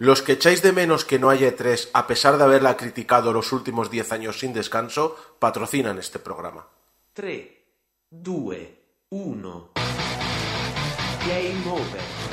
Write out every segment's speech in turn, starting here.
Los que echáis de menos que no haya E3, a pesar de haberla criticado los últimos 10 años sin descanso, patrocinan este programa. 3, 2, 1. Game over.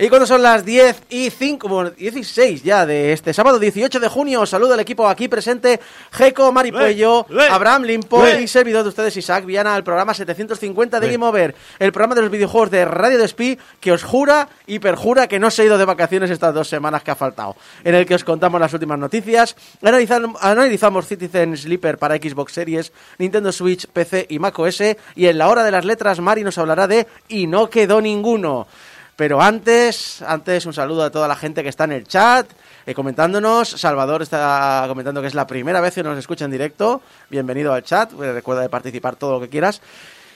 Y cuando son las 10 y 5, bueno, 16 ya de este sábado 18 de junio, os saludo al equipo aquí presente, Jeco Maripuello. ¡Eh! Abraham Limpo y servidor de ustedes Isaac Viana al programa 750 de Game Over, el programa de los videojuegos de Radio Despí que os jura y perjura que no se ha ido de vacaciones estas dos semanas que ha faltado, en el que os contamos las últimas noticias, analizam- analizamos Citizen Sleeper para Xbox Series, Nintendo Switch, PC y macOS y en la hora de las letras Mari nos hablará de Y no quedó ninguno. Pero antes, antes un saludo a toda la gente que está en el chat, eh, comentándonos. Salvador está comentando que es la primera vez que nos escucha en directo. Bienvenido al chat. Eh, Recuerda de participar todo lo que quieras.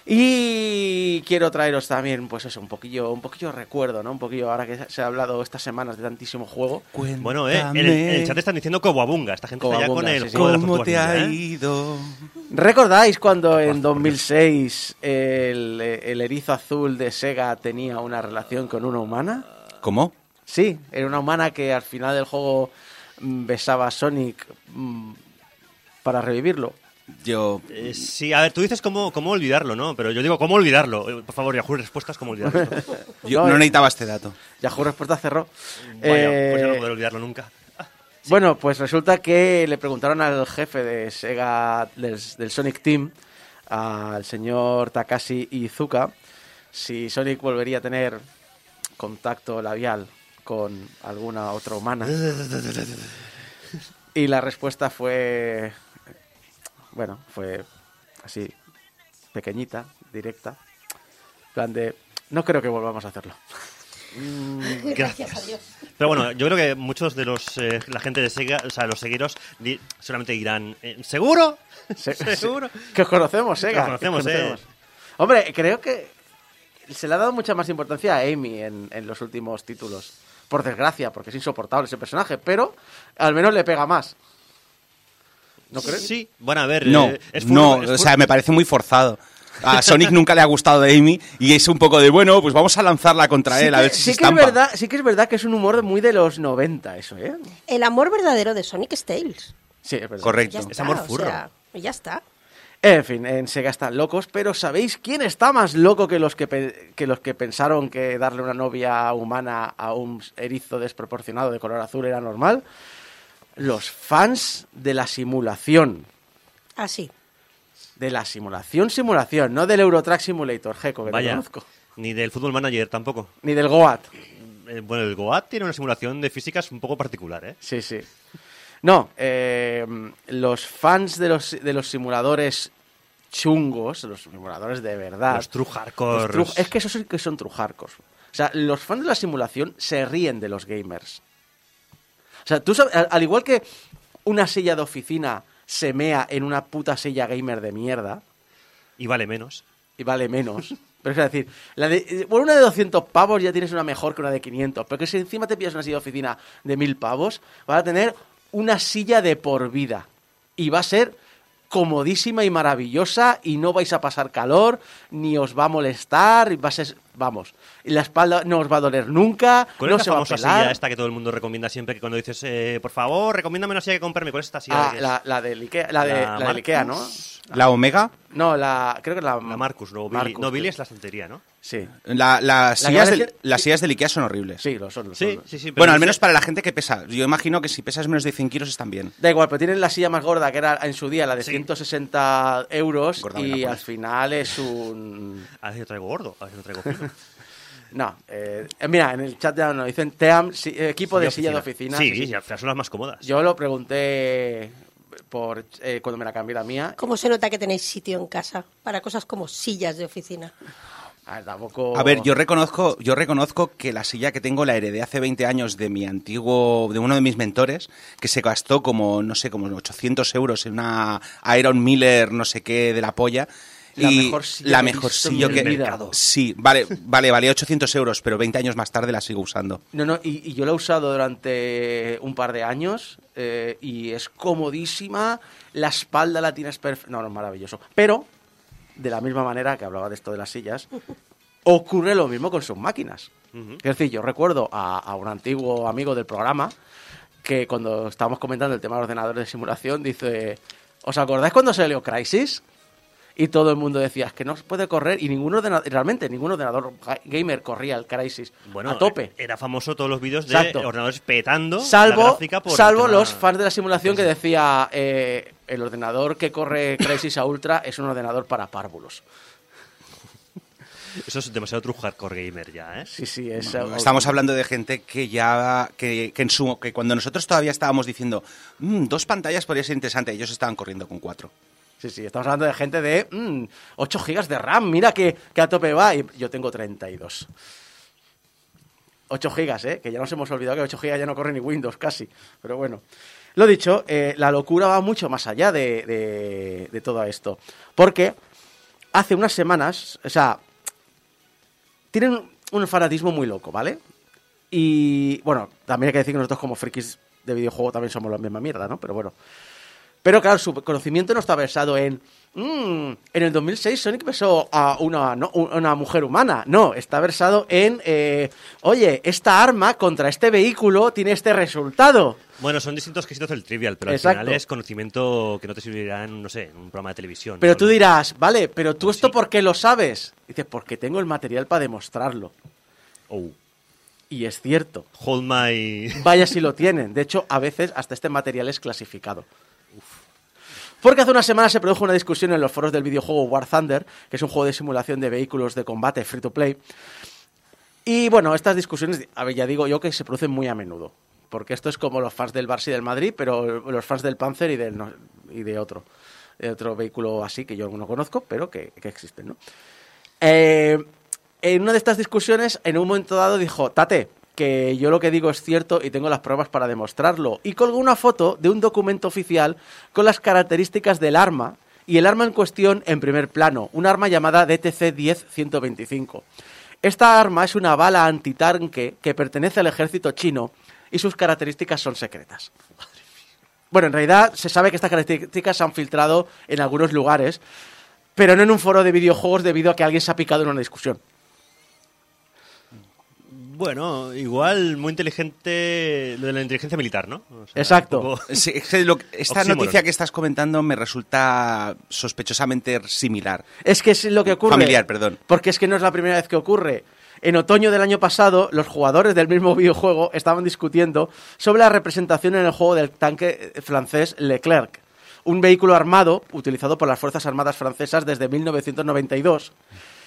Y quiero traeros también, pues eso, un poquillo, un poquillo de recuerdo, ¿no? Un poquillo ahora que se ha hablado estas semanas de tantísimo juego. Bueno, eh, en el, en el chat están diciendo Coboabunga. Esta gente está ya con el sí, sí. juego de las ¿Cómo te ha ¿eh? ido? ¿Recordáis cuando en 2006 el, el erizo azul de Sega tenía una relación con una humana? ¿Cómo? Sí, era una humana que al final del juego mm, besaba a Sonic mm, para revivirlo. Yo. Eh, sí, a ver, tú dices cómo, cómo olvidarlo, ¿no? Pero yo digo, ¿cómo olvidarlo? Eh, Por favor, Yahoo Respuestas, ¿cómo olvidarlo? Yo No, no, eh. necesitaba este dato. Yahoo Respuesta cerró. Vaya, pues yo no Eh, podré olvidarlo nunca. Bueno, pues resulta que le preguntaron al jefe de Sega del, del Sonic Team, al señor Takashi Izuka, si Sonic volvería a tener contacto labial con alguna otra humana. Y la respuesta fue, bueno, fue así, pequeñita, directa, en plan de, no creo que volvamos a hacerlo. Gracias. Pero bueno, yo creo que muchos de los eh, la gente de Sega, o sea, los seguidores di- solamente dirán, eh, ¿seguro? Se- ¿Seguro? se- que os conocemos, Sega. Que os conocemos, eh. Hombre, creo que se le ha dado mucha más importancia a Amy en, en los últimos títulos. Por desgracia, porque es insoportable ese personaje, pero al menos le pega más. ¿No crees? Sí, bueno, a ver. No, eh, es no, es o sea, me parece muy forzado. A Sonic nunca le ha gustado de Amy y es un poco de, bueno, pues vamos a lanzarla contra Sí él, a que, ver si sí se que es verdad, sí que es verdad que es un humor muy de los 90 eso, ¿eh? El amor verdadero de Sonic es Tails. Sí, es verdad. Correcto. Está, Es amor o furro. sea, ya está. En fin, en Sega están locos, pero ¿sabéis quién está más loco que los que, pe- que los que pensaron que darle una novia humana a un erizo desproporcionado de color azul era normal? Los fans de la simulación. Así. De la simulación, simulación, no del Eurotrack Simulator, Geco, que te Vaya, conozco. ni del Fútbol Manager tampoco. Ni del Goat. Eh, bueno, el Goat tiene una simulación de físicas un poco particular, ¿eh? Sí, sí. No, eh, los fans de los, de los simuladores chungos, los simuladores de verdad. Los true hardcore. True- es que esos sí que son trujarcos. O sea, los fans de la simulación se ríen de los gamers. O sea, tú sabes, al, al igual que una silla de oficina se mea en una puta silla gamer de mierda Y vale menos. y vale menos. Pero es decir, la de, eh, por una de 200 pavos ya tienes una mejor que una de 500. Pero que si encima te pillas una silla de oficina de 1000 pavos, vas a tener una silla de por vida. Y va a ser comodísima y maravillosa y no vais a pasar calor, ni os va a molestar, y va a ser vamos. Y la espalda no os va a doler nunca, ¿Cuál no es se la va a famosa pelar. silla esta que todo el mundo recomienda siempre? Que cuando dices, eh, por favor, recomiéndame una silla que comprarme. ¿Cuál es esta silla? Ah, la, la del Ikea, la de, La la Ikea, ¿no? La Omega, No, la, creo que la, La Marcus, no, Billy. Marcus, no, Billy es la santería, ¿no? Sí, la- las, La sillas del, decir- las sillas del Ikea son horribles. sí, lo son. lo Sí, son. sí, sí. Bueno, al menos para la gente que pesa. Yo imagino que si pesas menos de 100 kilos están bien. Da igual, pero tienen la silla más gorda, que era en su día la de Sí. 160 euros, Gorda me la y al final es un... A ver si lo traigo gordo, a ver si lo traigo fino. No, eh, mira, en el chat ya nos dicen TEAM, si- equipo de silla de oficina. Sí, sí, son las más cómodas. Yo lo pregunté por eh, cuando me la cambié la mía. ¿Cómo se nota que tenéis sitio en casa para cosas como sillas de oficina? A ver, tampoco... A ver, yo reconozco, yo reconozco que la silla que tengo la heredé hace 20 años de mi antiguo, de uno de mis mentores, que se gastó como, no sé, como 800 euros en una Iron Miller, no sé qué, de la polla. La y mejor silla la que he mejor silla que vida. sí vale vale valía 800 euros pero 20 años más tarde la sigo usando No, no, y, y yo la he usado durante un par de años eh, y es comodísima, la espalda la tienes perfecta, no, no, es maravilloso. Pero, de la misma manera que hablaba de esto de las sillas, ocurre lo mismo con sus máquinas. Es decir, yo recuerdo a, a un antiguo amigo del programa que cuando estábamos comentando el tema de ordenadores de simulación, dice, ¿os acordáis cuando salió Crisis? Y todo el mundo decía, es que no se puede correr, y ningún ordenador, realmente ningún ordenador ga- gamer corría el Crisis Bueno, a tope. Era famoso todos los vídeos de Exacto. ordenadores petando la Salvo, gráfica por el salvo tema- los fans de la simulación que decía eh, el ordenador que corre Crisis a Ultra es un ordenador para párvulos. Eso es demasiado true hardcore gamer ya, ¿eh? Sí, sí, es... estamos hablando de gente que ya que, que en su que cuando nosotros todavía estábamos diciendo "Mm, dos pantallas podría ser interesante ellos estaban corriendo con cuatro Sí, sí, estamos hablando de gente de mm, 8 gigas de RAM, mira que, que a tope va. Y yo tengo 32. 8 gigas, ¿eh? Que ya nos hemos olvidado que 8 gigas ya no corre ni Windows casi. Pero bueno. Lo dicho, eh, la locura va mucho más allá de, de- de todo esto. Porque hace unas semanas, o sea, tienen un fanatismo muy loco, ¿vale? Y bueno, también hay que decir que nosotros como frikis de videojuego también somos la misma mierda, ¿no? Pero bueno. Pero claro, su conocimiento no está versado en. "Mm, en el 2006 Sonic besó a una, no, una mujer humana. No, está versado en. eh, Oye, esta arma contra este vehículo tiene este resultado. Bueno, son distintos quesitos del trivial, pero Exacto. al final es conocimiento que no te servirá en, no sé, en un programa de televisión. Pero ¿no? tú dirás, vale, pero tú esto Sí. por qué lo sabes? Dices, porque tengo el material para demostrarlo. Oh, Y es cierto. hold my... Vaya si lo tienen. De hecho, a veces hasta este material es clasificado. Porque hace una semana se produjo una discusión en los foros del videojuego War Thunder, que es un juego de simulación de vehículos de combate free to play. Y bueno, estas discusiones, ya digo yo que se producen muy a menudo. Porque esto es como los fans del Barça y del Madrid, pero los fans del Panzer y, del, y de otro. Otro vehículo así que yo no conozco, pero que, que existen, ¿no? Eh, en una de estas discusiones, en un momento dado dijo, Tate, que yo lo que digo es cierto y tengo las pruebas para demostrarlo. Y colgó una foto de un documento oficial con las características del arma y el arma en cuestión en primer plano, un arma llamada DTC-10-125. Esta arma es una bala antitanque que pertenece al ejército chino y sus características son secretas. Bueno, en realidad se sabe que estas características se han filtrado en algunos lugares, pero no en un foro de videojuegos debido a que alguien se ha picado en una discusión. Bueno, igual muy inteligente lo de la inteligencia militar, ¿no? O sea, Exacto. un poco- Sí, es que lo- esta Oxímoron. noticia que estás comentando me resulta sospechosamente similar Es que es lo que ocurre. Familiar, perdón. Porque es que no es la primera vez que ocurre. En otoño del año pasado, los jugadores del mismo videojuego estaban discutiendo sobre la representación en el juego del tanque francés Leclerc, un vehículo armado utilizado por las Fuerzas Armadas francesas desde 1992.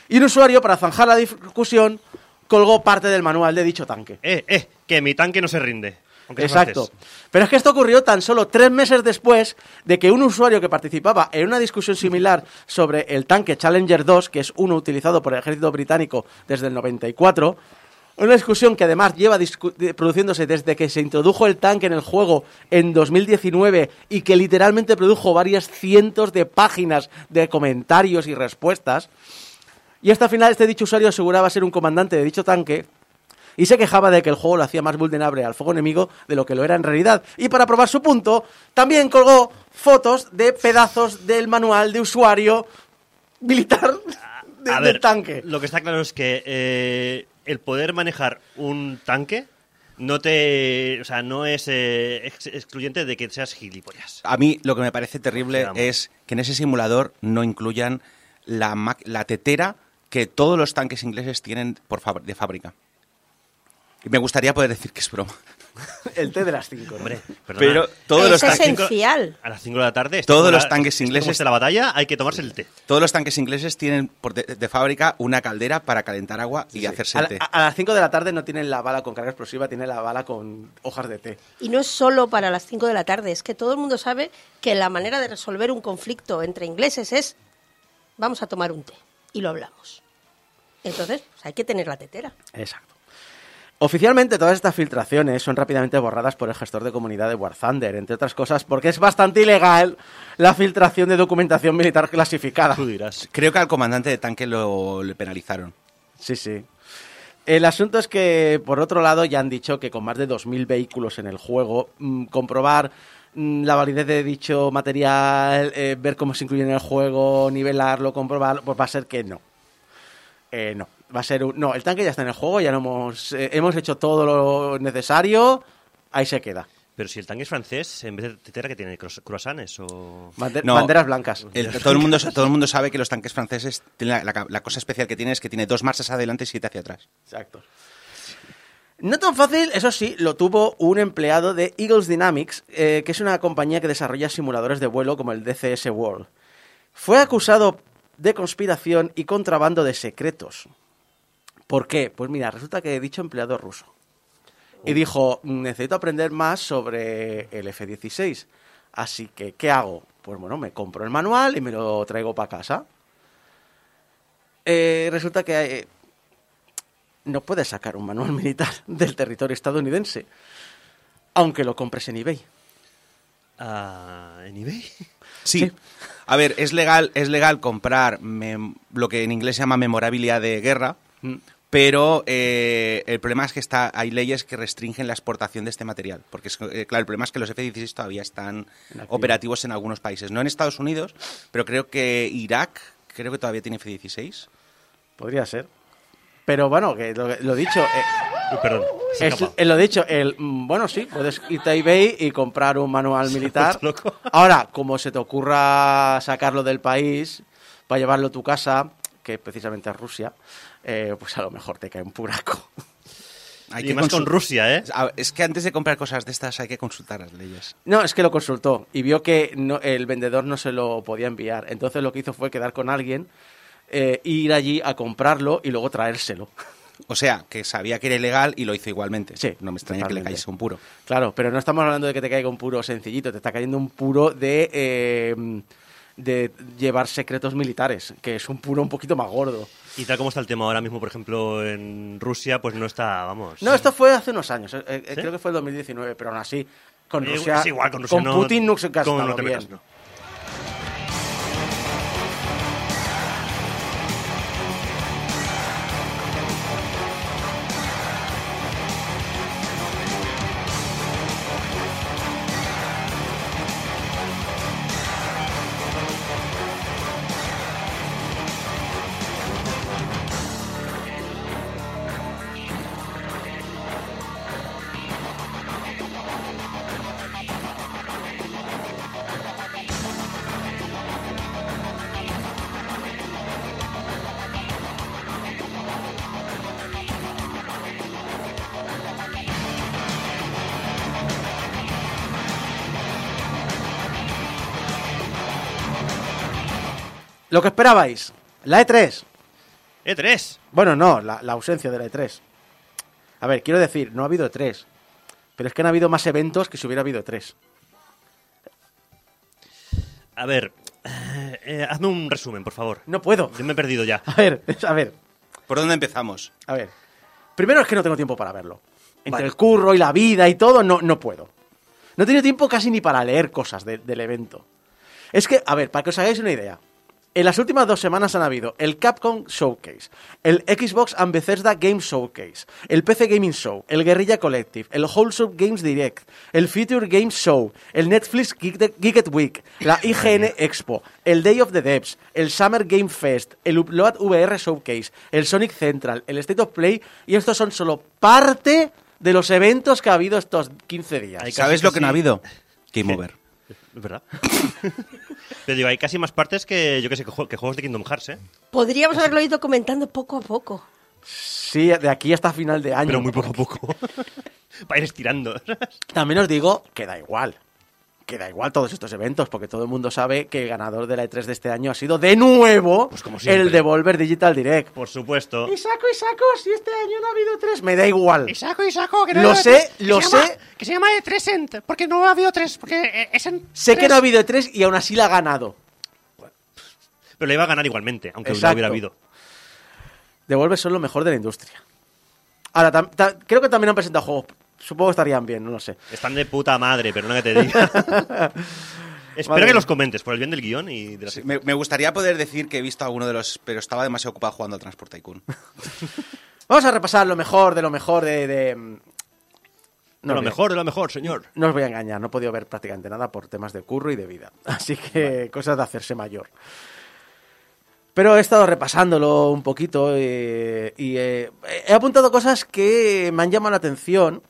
Y un usuario, para zanjar la discusión, colgó parte del manual de dicho tanque. Eh, eh, que mi tanque no se rinde. Exacto. Pero es que esto ocurrió tan solo tres meses después de que un usuario que participaba en una discusión similar sobre el tanque Challenger 2, que es uno utilizado por el ejército británico desde el 94, una discusión que además lleva produciéndose desde que se introdujo el tanque en el juego en 2019 y que literalmente produjo varias cientos de páginas de comentarios y respuestas. Y hasta final este dicho usuario aseguraba ser un comandante de dicho tanque y se quejaba de que el juego lo hacía más vulnerable al fuego enemigo de lo que lo era en realidad. Y para probar su punto, también colgó fotos de pedazos del manual de usuario militar de- A del ver, tanque. Lo que está claro es que eh, el poder manejar un tanque no te. O sea, no es eh, ex- excluyente de que seas gilipollas. A mí lo que me parece terrible es que en ese simulador no incluyan la, ma- la tetera que todos los tanques ingleses tienen por de fábrica. Y me gustaría poder decir que es broma. El té de las 5. Hombre, perdona. Pero todos los, Es tanques, esencial. A las 5 de la tarde. Todos los tanques ingleses- esté la batalla, hay que tomarse el té. todos los tanques ingleses tienen por de, de fábrica una caldera para calentar agua y hacerse A, el té. a las 5 de la tarde no tienen la bala con carga explosiva, tienen la bala con hojas de té. Y no es solo para las 5 de la tarde, es que todo el mundo sabe que la manera de resolver un conflicto entre ingleses es vamos a tomar un té y lo hablamos. Entonces, pues hay que tener la tetera. Exacto. Oficialmente todas estas filtraciones son rápidamente borradas por el gestor de comunidad de War Thunder, entre otras cosas porque es bastante ilegal la filtración de documentación militar clasificada. Tú dirás. Creo que al comandante de tanque lo le penalizaron. Sí, sí. El asunto es que, por otro lado, ya han dicho que con más de 2.000 vehículos en el juego, mm, comprobar mm, la validez de dicho material, eh, ver cómo se incluye en el juego, nivelarlo, comprobarlo, pues va a ser que no. Eh, no, va a ser un... No, el tanque ya está en el juego, ya no hemos, eh, hemos hecho todo lo necesario, ahí se queda. Pero si el tanque es francés, en vez de tetera que tiene Crois- croissants o... No. Banderas blancas. El- todo, el mundo, todo el mundo sabe que los tanques franceses, tienen la, la- la cosa especial que tiene es que tiene dos marchas adelante y siete hacia atrás. Exacto. No tan fácil, eso sí, lo tuvo un empleado de Eagles Dynamics, eh, que es una compañía que desarrolla simuladores de vuelo como el DCS World. Fue acusado de conspiración y contrabando de secretos. ¿Por qué? Pues mira, resulta que dicho empleado ruso. Y dijo, necesito aprender más sobre el F-16. Así que, ¿qué hago? Pues bueno, me compro el manual y me lo traigo para casa. Eh, resulta que eh, no puedes sacar un manual militar del territorio estadounidense, aunque lo compres en eBay. Ah, ¿En eBay? Sí. Sí. A ver, es legal, es legal comprar mem- lo que en inglés se llama memorabilia de guerra, Mm. pero eh, el problema es que está, hay leyes que restringen la exportación de este material. Porque, es, eh, claro, el problema es que los F-16 todavía están En operativos en algunos países. No en Estados Unidos, pero creo que Irak, creo que todavía tiene F-16. Podría ser. Pero bueno, que lo, lo dicho, eh, perdón. se es, lo dicho, el, mm, bueno, sí, puedes irte a eBay y comprar un manual militar. Ahora, como se te ocurra sacarlo del país para llevarlo a tu casa, que precisamente es Rusia, eh, pues a lo mejor te cae un puraco. Hay y más con Rusia, ¿eh? Es que antes de comprar cosas de estas hay que consultar las leyes. No, es que lo consultó y vio que no- el vendedor no se lo podía enviar. Entonces lo que hizo fue quedar con alguien, eh, ir allí a comprarlo y luego traérselo. O sea, que sabía que era ilegal y lo hizo igualmente. Sí, no me extraña que le cayese un puro. Claro, pero no estamos hablando de que te caiga un puro sencillito, te está cayendo un puro de, eh, de llevar secretos militares, que es un puro un poquito más gordo. Y tal como está el tema ahora mismo, por ejemplo, en Rusia, pues no está, vamos. No, esto fue hace unos años, eh, eh, ¿Sí? creo que fue el 2019, pero aún así, con Rusia, es igual, con Rusia no- Putin no se con- no te bien. metas, no. Lo que esperabais, la E3. E3. Bueno, no, la, la ausencia de la E3. A ver, quiero decir, no ha habido E3, pero es que han habido más eventos que si hubiera habido E E3. A ver, eh, eh, hazme un resumen, por favor. No puedo. Yo me he perdido ya. A ver, a ver, ¿Por dónde empezamos? a ver. Primero es que no tengo tiempo para verlo. Entre Vale. el curro y la vida y todo, no, no puedo. No he tenido tiempo casi ni para leer cosas de- del evento. Es que, a ver, para que os hagáis una idea. En las últimas dos semanas han habido el Capcom Showcase, el Xbox and Bethesda Game Showcase, el PC Gaming Show, el Guerrilla Collective, el Wholesome Games Direct, el Future Games Show, el Netflix Geek- Week, la IGN Expo, el Day of the Devs, el Summer Game Fest, el Upload VR Showcase, el Sonic Central, el State of Play, y estos son solo parte de los eventos que ha habido estos 15 días. ¿Sabes lo que no ha habido? Game Over. Es verdad. Pero digo, hay casi más partes que, yo que sé, que, jue- que juegos de Kingdom Hearts, ¿eh? Podríamos haberlo ido comentando poco a poco. Sí, de aquí hasta final de año. Pero muy poco a poco. Para ir estirando. También os digo que da igual. Que da igual todos estos eventos, porque todo el mundo sabe que el ganador de la E3 de este año ha sido de nuevo Pues como siempre. el Devolver Digital Direct. Por supuesto. Y saco, y saco, si este año no ha habido tres, me da igual. Isaco, Isaco, que no Lo ha habido sé, tres, que lo llama- sé. que se llama de tres ent, porque no ha habido tres, porque eh, es en Sé que no ha habido tres y aún así la ha ganado. Pero le iba a ganar igualmente, aunque no hubiera habido. Devolver son lo mejor de la industria. Ahora, creo que también han presentado juegos. Supongo que estarían bien, no lo sé. Están de puta madre, pero no que te diga. Espero que los comentes, por el bien del guion y de la Sí, me, me gustaría poder decir que he visto alguno de los, pero estaba demasiado ocupado jugando al Transport Tycoon. Vamos a repasar lo mejor de lo mejor de. de- mm, De no, lo bien. mejor, de lo mejor, señor. No os voy a engañar, no he podido ver prácticamente nada por temas de curro y de vida. Así que cosas de hacerse mayor. Pero he estado repasándolo un poquito eh, y eh, he apuntado cosas que me han llamado la atención.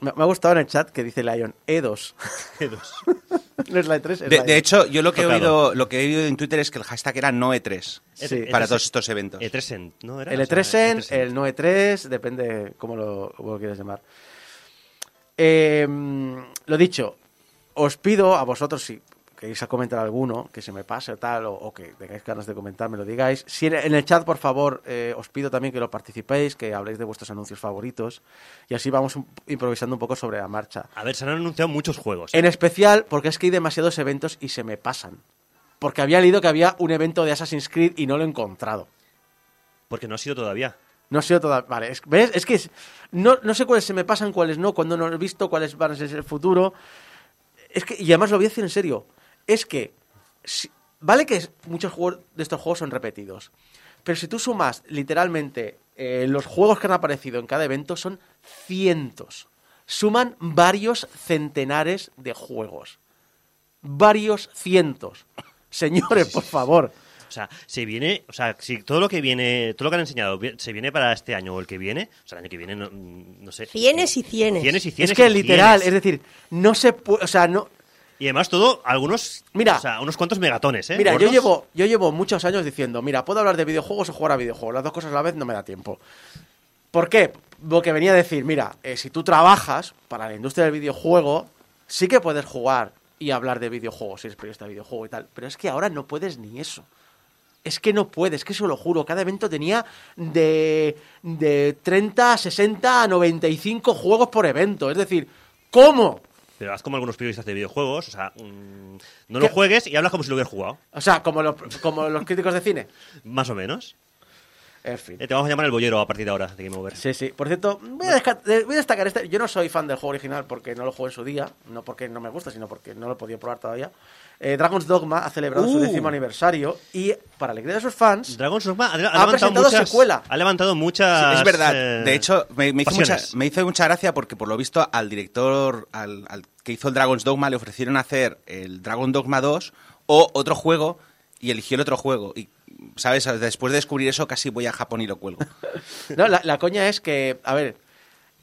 Me, me ha gustado en el chat que dice Lion E2. no es la E3, es De, la de E2. hecho, yo lo que, he oído, lo que he oído en Twitter es que el hashtag era Noe3 Sí. para E3 todos estos eventos. E3 en, ¿no? Era, El O sea, E3 en, E3 en. el no E3, depende cómo lo, cómo lo quieres llamar. Eh, lo dicho, os pido a vosotros, si queréis comentar alguno, que se me pase o tal, o, o que tengáis ganas de comentar, me lo digáis. Si en, el chat, por favor, eh, os pido también que lo participéis, que habléis de vuestros anuncios favoritos, y así vamos un- improvisando un poco sobre la marcha. A ver, se han anunciado muchos juegos. En especial porque es que hay demasiados eventos y se me pasan. Porque había leído que había un evento de Assassin's Creed y no lo he encontrado. Porque no ha sido todavía. No ha sido toda. Vale, es- ¿ves? Es que es- no, no sé cuáles se me pasan, cuáles no, cuando no he visto, cuáles van a ser el futuro. Es que, y además lo voy a decir en serio, es que, si- vale que muchos juegos de estos juegos son repetidos, pero si tú sumas literalmente eh, los juegos que han aparecido en cada evento, son cientos. Suman varios centenares de juegos. Varios cientos. Señores, por favor. O sea, se viene, o sea, si todo lo que viene, todo lo que han enseñado se viene para este año o el que viene, o sea, el año que viene, no, no sé. Cienes y cienes. Cienes y cienes. es que literal, cienes. es decir, no se puede, o sea, no, Y además todo, algunos, Mira. o sea, unos cuantos megatones, ¿eh? Mira, yo llevo, yo llevo muchos años diciendo, mira, puedo hablar de videojuegos o jugar a videojuegos. Las dos cosas a la vez no me da tiempo. ¿Por qué? Lo que venía a decir, mira, eh, si tú trabajas para la industria del videojuego, sí que puedes jugar y hablar de videojuegos, si eres periodista de videojuego y tal. Pero es que ahora no puedes ni eso. Es que no puedes, que eso lo juro. Cada evento tenía de, de 30, 60 a 95 juegos por evento. Es decir, ¿cómo? Pero haz como algunos periodistas de videojuegos, o sea, mm, no ¿Qué? lo juegues y hablas como si lo hubieras jugado, O sea, como los, como los críticos de cine. más o menos. En fin. Eh, te vamos a llamar el bollero a partir de ahora, de Game Over. Sí, sí. Por cierto, voy a, desca- voy a destacar este. Yo no soy fan del juego original porque no lo jugué en su día. No porque no me gusta, sino porque no lo he podido probar todavía. Eh, Dragon's Dogma ha celebrado su Uh. décimo aniversario y, para alegría de sus fans, Dragon's Dogma ha, ha presentado muchas, secuela. Ha levantado muchas. Sí, es verdad. eh, de hecho, me, me hizo mucha, pasiones. me hizo mucha gracia porque, por lo visto, al director al, al que hizo el Dragon's Dogma le ofrecieron hacer el Dragon Dogma 2 o otro juego y eligió el otro juego. Y, ¿sabes? Después de descubrir eso, casi voy a Japón y lo cuelgo. No, la, la coña es que, a ver,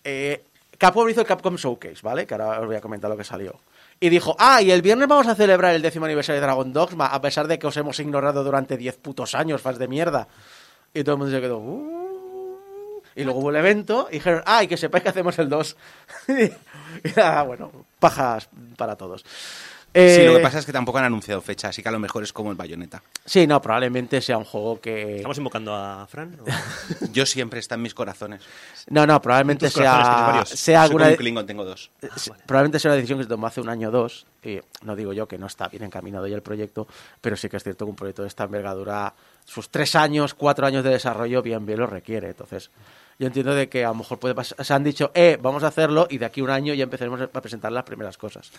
eh, Capcom hizo el Capcom Showcase, ¿vale? Que ahora os voy a comentar lo que salió. Y dijo, ah, y el viernes vamos a celebrar el décimo aniversario de Dragon Dogma, a pesar de que os hemos ignorado durante 10 putos años, fans de mierda. Y todo el mundo se quedó, "Uh". Y luego hubo el evento y dijeron, ah, y que sepáis que hacemos el 2. y nada, bueno, pajas para todos. Sí, lo Eh, que pasa es que tampoco han anunciado fecha, así que a lo mejor es como el Bayonetta. Sí, no, probablemente sea un juego que... ¿Estamos invocando a Fran? o- Yo siempre está en mis corazones. No, no, probablemente sea, sea alguna... un Klingon, tengo dos. Eh, sí, Probablemente sea una decisión que se tomó hace un año o dos. Y no digo yo que no está bien encaminado ya el proyecto, pero sí que es cierto que un proyecto de esta envergadura, sus tres años, cuatro años de desarrollo, bien, bien lo requiere. Entonces, yo entiendo de que a lo mejor puede pasar. Se han dicho, eh, vamos a hacerlo y de aquí a un año ya empezaremos a presentar las primeras cosas.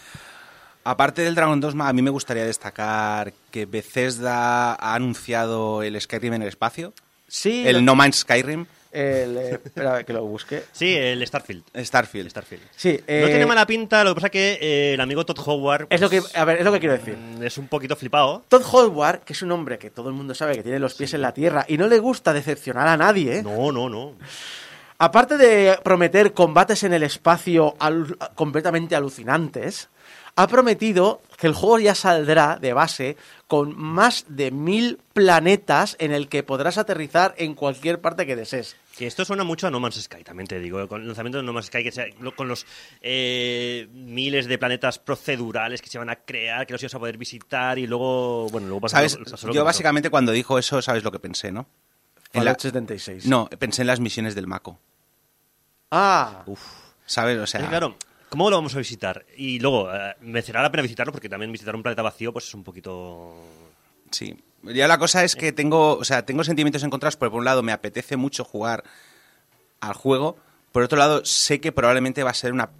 Aparte del Dragon Dogma, a mí me gustaría destacar que Bethesda ha anunciado el Skyrim en el espacio, Sí, el No Man's Skyrim, el, eh, espera que lo busque. Sí, el Starfield. Starfield. El Starfield. Sí, no eh, tiene mala pinta, lo que pasa que eh, el amigo Todd Howard Es lo que, pues, a ver, es lo que quiero decir. mm, es un poquito flipado. Todd Howard, que es un hombre que todo el mundo sabe que tiene los pies en la tierra y no le gusta decepcionar a nadie, ¿eh? No, no, no. aparte de prometer combates en el espacio completamente alucinantes, ha prometido que el juego ya saldrá de base con más de mil planetas en el que podrás aterrizar en cualquier parte que desees. Que esto suena mucho a No Man's Sky, también te digo. Con el lanzamiento de No Man's Sky, que sea- con los eh, miles de planetas procedurales que se van a crear, que los ibas a poder visitar y luego. Bueno, luego pasa ¿Sabes? lo- pasó lo Yo que pasó. básicamente cuando dijo eso, ¿sabes lo que pensé, no? En la- Fallout 76. No, pensé en las misiones del Mako. Ah, ¿Sabes? O sea, Es claro, ¿cómo lo vamos a visitar? Y luego, eh, merecerá la pena visitarlo porque también visitar un planeta vacío pues es un poquito... sí. Ya la cosa es que tengo, o sea, tengo sentimientos encontrados, porque por un lado me apetece mucho jugar al juego, por otro lado sé que probablemente va a ser una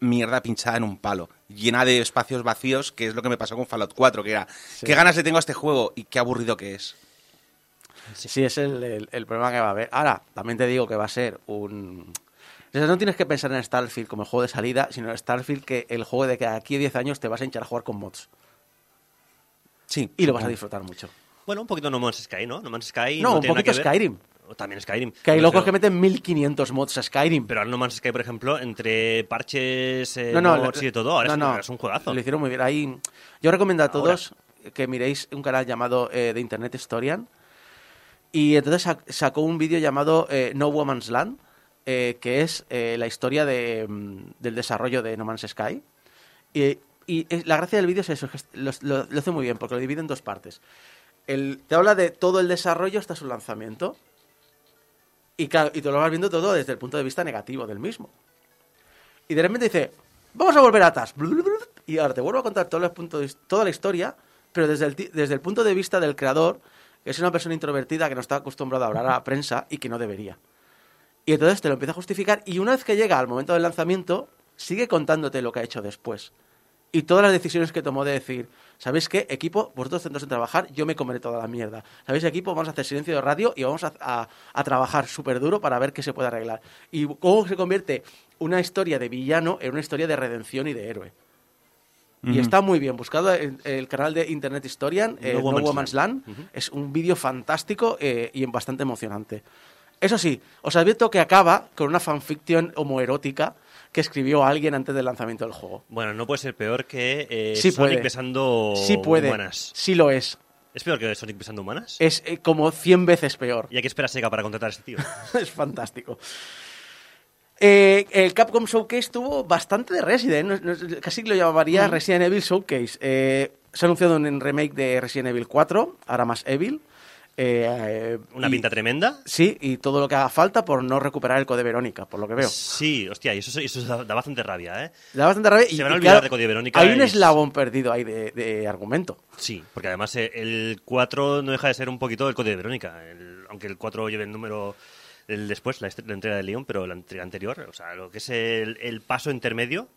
mierda pinchada en un palo, llena de espacios vacíos, que es lo que me pasó con Fallout 4, que era, qué ganas le tengo a este juego y qué aburrido que es. sí, es el, el- el problema que va a haber. Ahora, también te digo que va a ser un... O sea, no tienes que pensar en Starfield como el juego de salida, sino en Starfield que el juego de que aquí a 10 años te vas a hinchar a jugar con mods. Sí. Y lo vas a disfrutar mucho. Bueno, un poquito No Man's Sky, ¿no? No Man's Sky No, un tiene nada poquito que ver- Skyrim. O también Skyrim. Que hay Pero- locos que meten 1500 mods a Skyrim. Pero ahora No Man's Sky, por ejemplo, entre parches, eh, no, no, mods lo- y de todo, ahora no, es, un, no, es un juegazo. Lo hicieron muy bien. Ahí, yo recomiendo a Ahora. todos que miréis un canal llamado eh, de Internet Historian. Y entonces sac- sacó un vídeo llamado eh, No Woman's Land, eh, que es eh, la historia de, mm, del desarrollo de No Man's Sky. Y, la gracia del vídeo es eso, lo, hace muy bien, porque lo divide en dos partes. El, te habla de todo el desarrollo hasta su lanzamiento. Y, claro, y te lo vas viendo todo desde el punto de vista negativo del mismo. Y de repente dice, vamos a volver atrás. Y ahora te vuelvo a contar todo el punto de- toda la historia, pero desde el, desde el punto de vista del creador, que es una persona introvertida que no está acostumbrada a hablar a la prensa y que no debería. Y entonces te lo empieza a justificar y una vez que llega al momento del lanzamiento, sigue contándote lo que ha hecho después. Y todas las decisiones que tomó de decir, ¿sabéis qué? Equipo, vosotros centros en trabajar, yo me comeré toda la mierda. ¿Sabéis, equipo? Vamos a hacer silencio de radio y vamos a, a- a trabajar súper duro para ver qué se puede arreglar. Y cómo se convierte una historia de villano en una historia de redención y de héroe. Y está muy bien. Buscado en el canal de Internet Historian, eh, No No Woman's Woman's, Land. Es un vídeo fantástico eh, y bastante emocionante. Eso sí, os advierto que acaba con una fanfiction homoerótica que escribió alguien antes del lanzamiento del juego. Bueno, no puede ser peor que eh, Sí Sonic puede. besando sí puede, humanas. sí lo es. ¿Es peor que Sonic besando humanas? Es eh, como 100 veces peor. ¿Y a qué espera Sega para contratar a este tío? es fantástico. Eh, el Capcom Showcase tuvo bastante de Resident, casi lo llamaría Resident Evil Showcase. Se ha anunciado un remake de Resident Evil 4, ahora más Evil. Eh, Una y- pinta tremenda. Sí, y todo lo que haga falta por no recuperar el Code Verónica, por lo que veo. Sí, hostia, y eso, eso da, da bastante rabia, ¿eh? Da bastante rabia. Se y- van a olvidar claro, de Code Verónica Hay un eslabón perdido ahí de, de argumento. Sí, porque además eh, el 4 no deja de ser un poquito el código de Verónica. El- aunque el 4 lleve el número del después, la, entrega de León, pero la entrega anterior, o sea, lo que es el, el paso intermedio.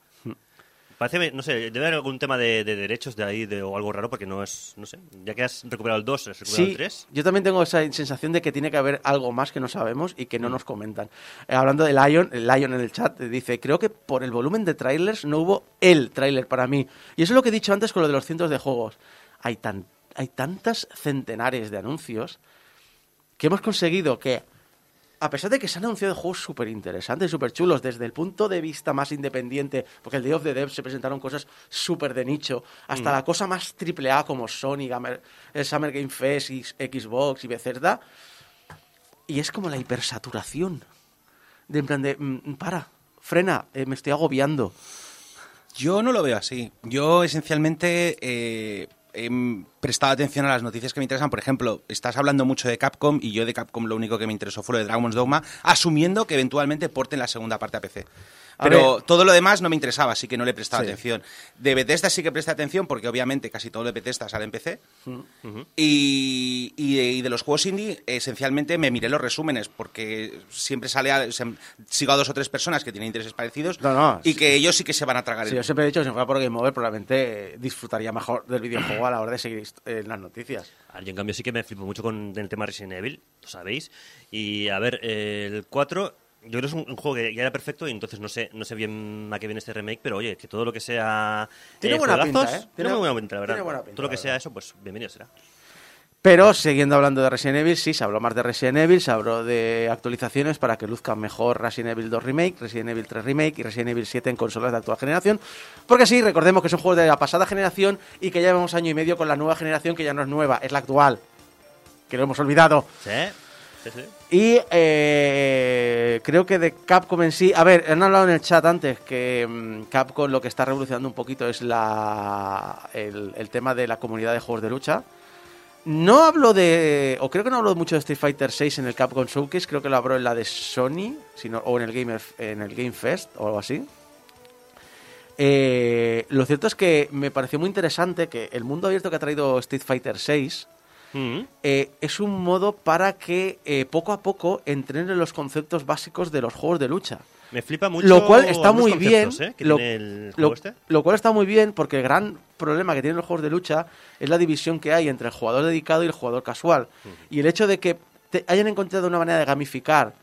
Parece, no sé, debe haber algún tema de, de derechos de ahí de, o algo raro, porque no es, no sé, ya que has recuperado el 2, has recuperado el Sí, 3. yo también tengo esa sensación de que tiene que haber algo más que no sabemos y que no nos comentan. Eh, hablando de Lion, el Lion en el chat eh, dice, creo que por el volumen de trailers no hubo el trailer para mí. Y eso es lo que he dicho antes con lo de los cientos de juegos. Hay, tan, hay tantas centenares de anuncios que hemos conseguido que, a pesar de que se han anunciado juegos súper interesantes, súper chulos, desde el punto de vista más independiente, porque el Day of the Dev se presentaron cosas súper de nicho, hasta la cosa más triple A como Sony, Gamer- el Summer Game Fest, y Xbox y Bethesda, y es como la hipersaturación. De en plan de, mm, para, frena, eh, me estoy agobiando. Yo no lo veo así. Yo esencialmente eh, he prestado atención a las noticias que me interesan. Por ejemplo, estás hablando mucho de Capcom y yo de Capcom lo único que me interesó fue lo de Dragon's Dogma, asumiendo que eventualmente porten la segunda parte a PC. A Pero ver. todo lo demás no me interesaba, así que no le prestaba Sí. atención. De Bethesda sí que presté atención, porque obviamente casi todo de Bethesda sale en PC. Mm, y, y de, y de los juegos indie, esencialmente me miré los resúmenes, porque siempre sale a- se- sigo a dos o tres personas que tienen intereses parecidos No, no, y sí. que ellos sí que se van a tragar Sí, el- yo siempre he dicho que si fuera por Game Over probablemente disfrutaría mejor del videojuego a la hora de seguir eh, las noticias. Yo en cambio sí que me flipo mucho con el tema Resident Evil, lo sabéis. Y a ver, el 4, yo creo que es un, un juego que ya era perfecto y entonces no sé, no sé bien a qué viene este remake, pero oye, que todo lo que sea. Tiene buena juegazos, pinta, ¿eh? Tiene, muy buena pinta, la verdad. tiene buena pinta, todo lo que sea eso, pues bienvenido será. Pero siguiendo hablando de Resident Evil, sí, se habló más de Resident Evil, se habló de actualizaciones para que luzca mejor Resident Evil 2 Remake, Resident Evil 3 Remake y Resident Evil 7 en consolas de actual generación. Porque sí, recordemos que son juegos de la pasada generación y que ya llevamos año y medio con la nueva generación que ya no es nueva, es la actual. Que lo hemos olvidado. ¿Sí? Y eh, creo que de Capcom en sí. A ver, han hablado en el chat antes que mm, Capcom lo que está revolucionando un poquito es la, el, tema de la comunidad de juegos de lucha. No hablo de. O creo que no hablo mucho de Street Fighter 6 en el Capcom Showcase, creo que lo hablo en la de Sony, o en el, Gamer, en el Game Fest o algo así. Eh, lo cierto es que me pareció muy interesante que el mundo abierto que ha traído Street Fighter 6 Mm. eh, es un modo para que eh, poco a poco entrenen los conceptos básicos de los juegos de lucha. Me flipa mucho. Lo cual está muy bien. ¿eh? lo, este. lo cual está muy bien porque el gran problema que tienen los juegos de lucha es la división que hay entre el jugador dedicado y el jugador casual. Y el hecho de que te hayan encontrado una manera de gamificar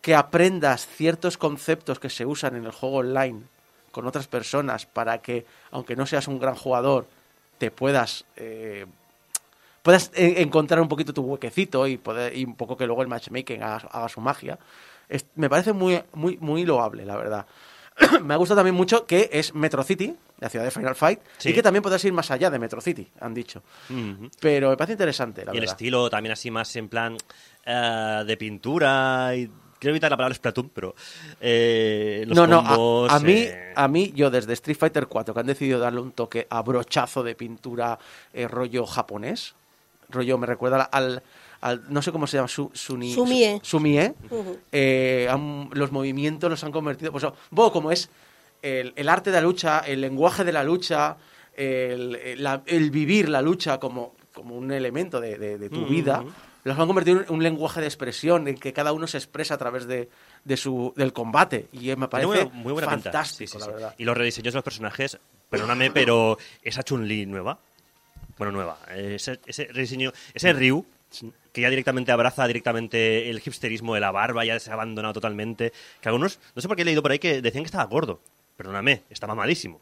que aprendas ciertos conceptos que se usan en el juego online con otras personas para que, aunque no seas un gran jugador, te puedas eh, puedas encontrar un poquito tu huequecito y poder y un poco que luego el matchmaking haga, haga su magia. Es- me parece muy muy muy loable, la verdad. me ha gustado también mucho que es Metro City, la ciudad de Final Fight, Sí. y que también podrás ir más allá de Metro City, han dicho. Mhm. Pero me parece interesante, la Y el estilo también así más en plan eh, de pintura y... Quiero evitar la palabra Splatoon, pero eh, los no, no, combos, a, a mí, eh, a mí, yo desde Street Fighter 4, que han decidido darle un toque a brochazo de pintura eh, rollo japonés, rollo me recuerda al, al- no sé cómo se llama, su, suni- Sumie. su- sumie, Ujú. eh, han- los movimientos los han convertido, pues, como es el, el arte de la lucha, el lenguaje de la lucha, el, el- la- el vivir la lucha como, como un elemento de, de- de tu vida, los han convertido en un lenguaje de expresión en que cada uno se expresa a través de, de su, del combate. Y eh, me parece muy, muy buena pinta. fantástico, Sí, sí, la sí. verdad. Y los rediseños de los personajes, perdóname, pero esa Chun-Li nueva, bueno, nueva, ese, ese rediseño, ese Ryu, que ya directamente abraza directamente el hipsterismo de la barba, ya se ha abandonado totalmente, que algunos, no sé por qué he leído por ahí que decían que estaba gordo, perdóname, está mamadísimo.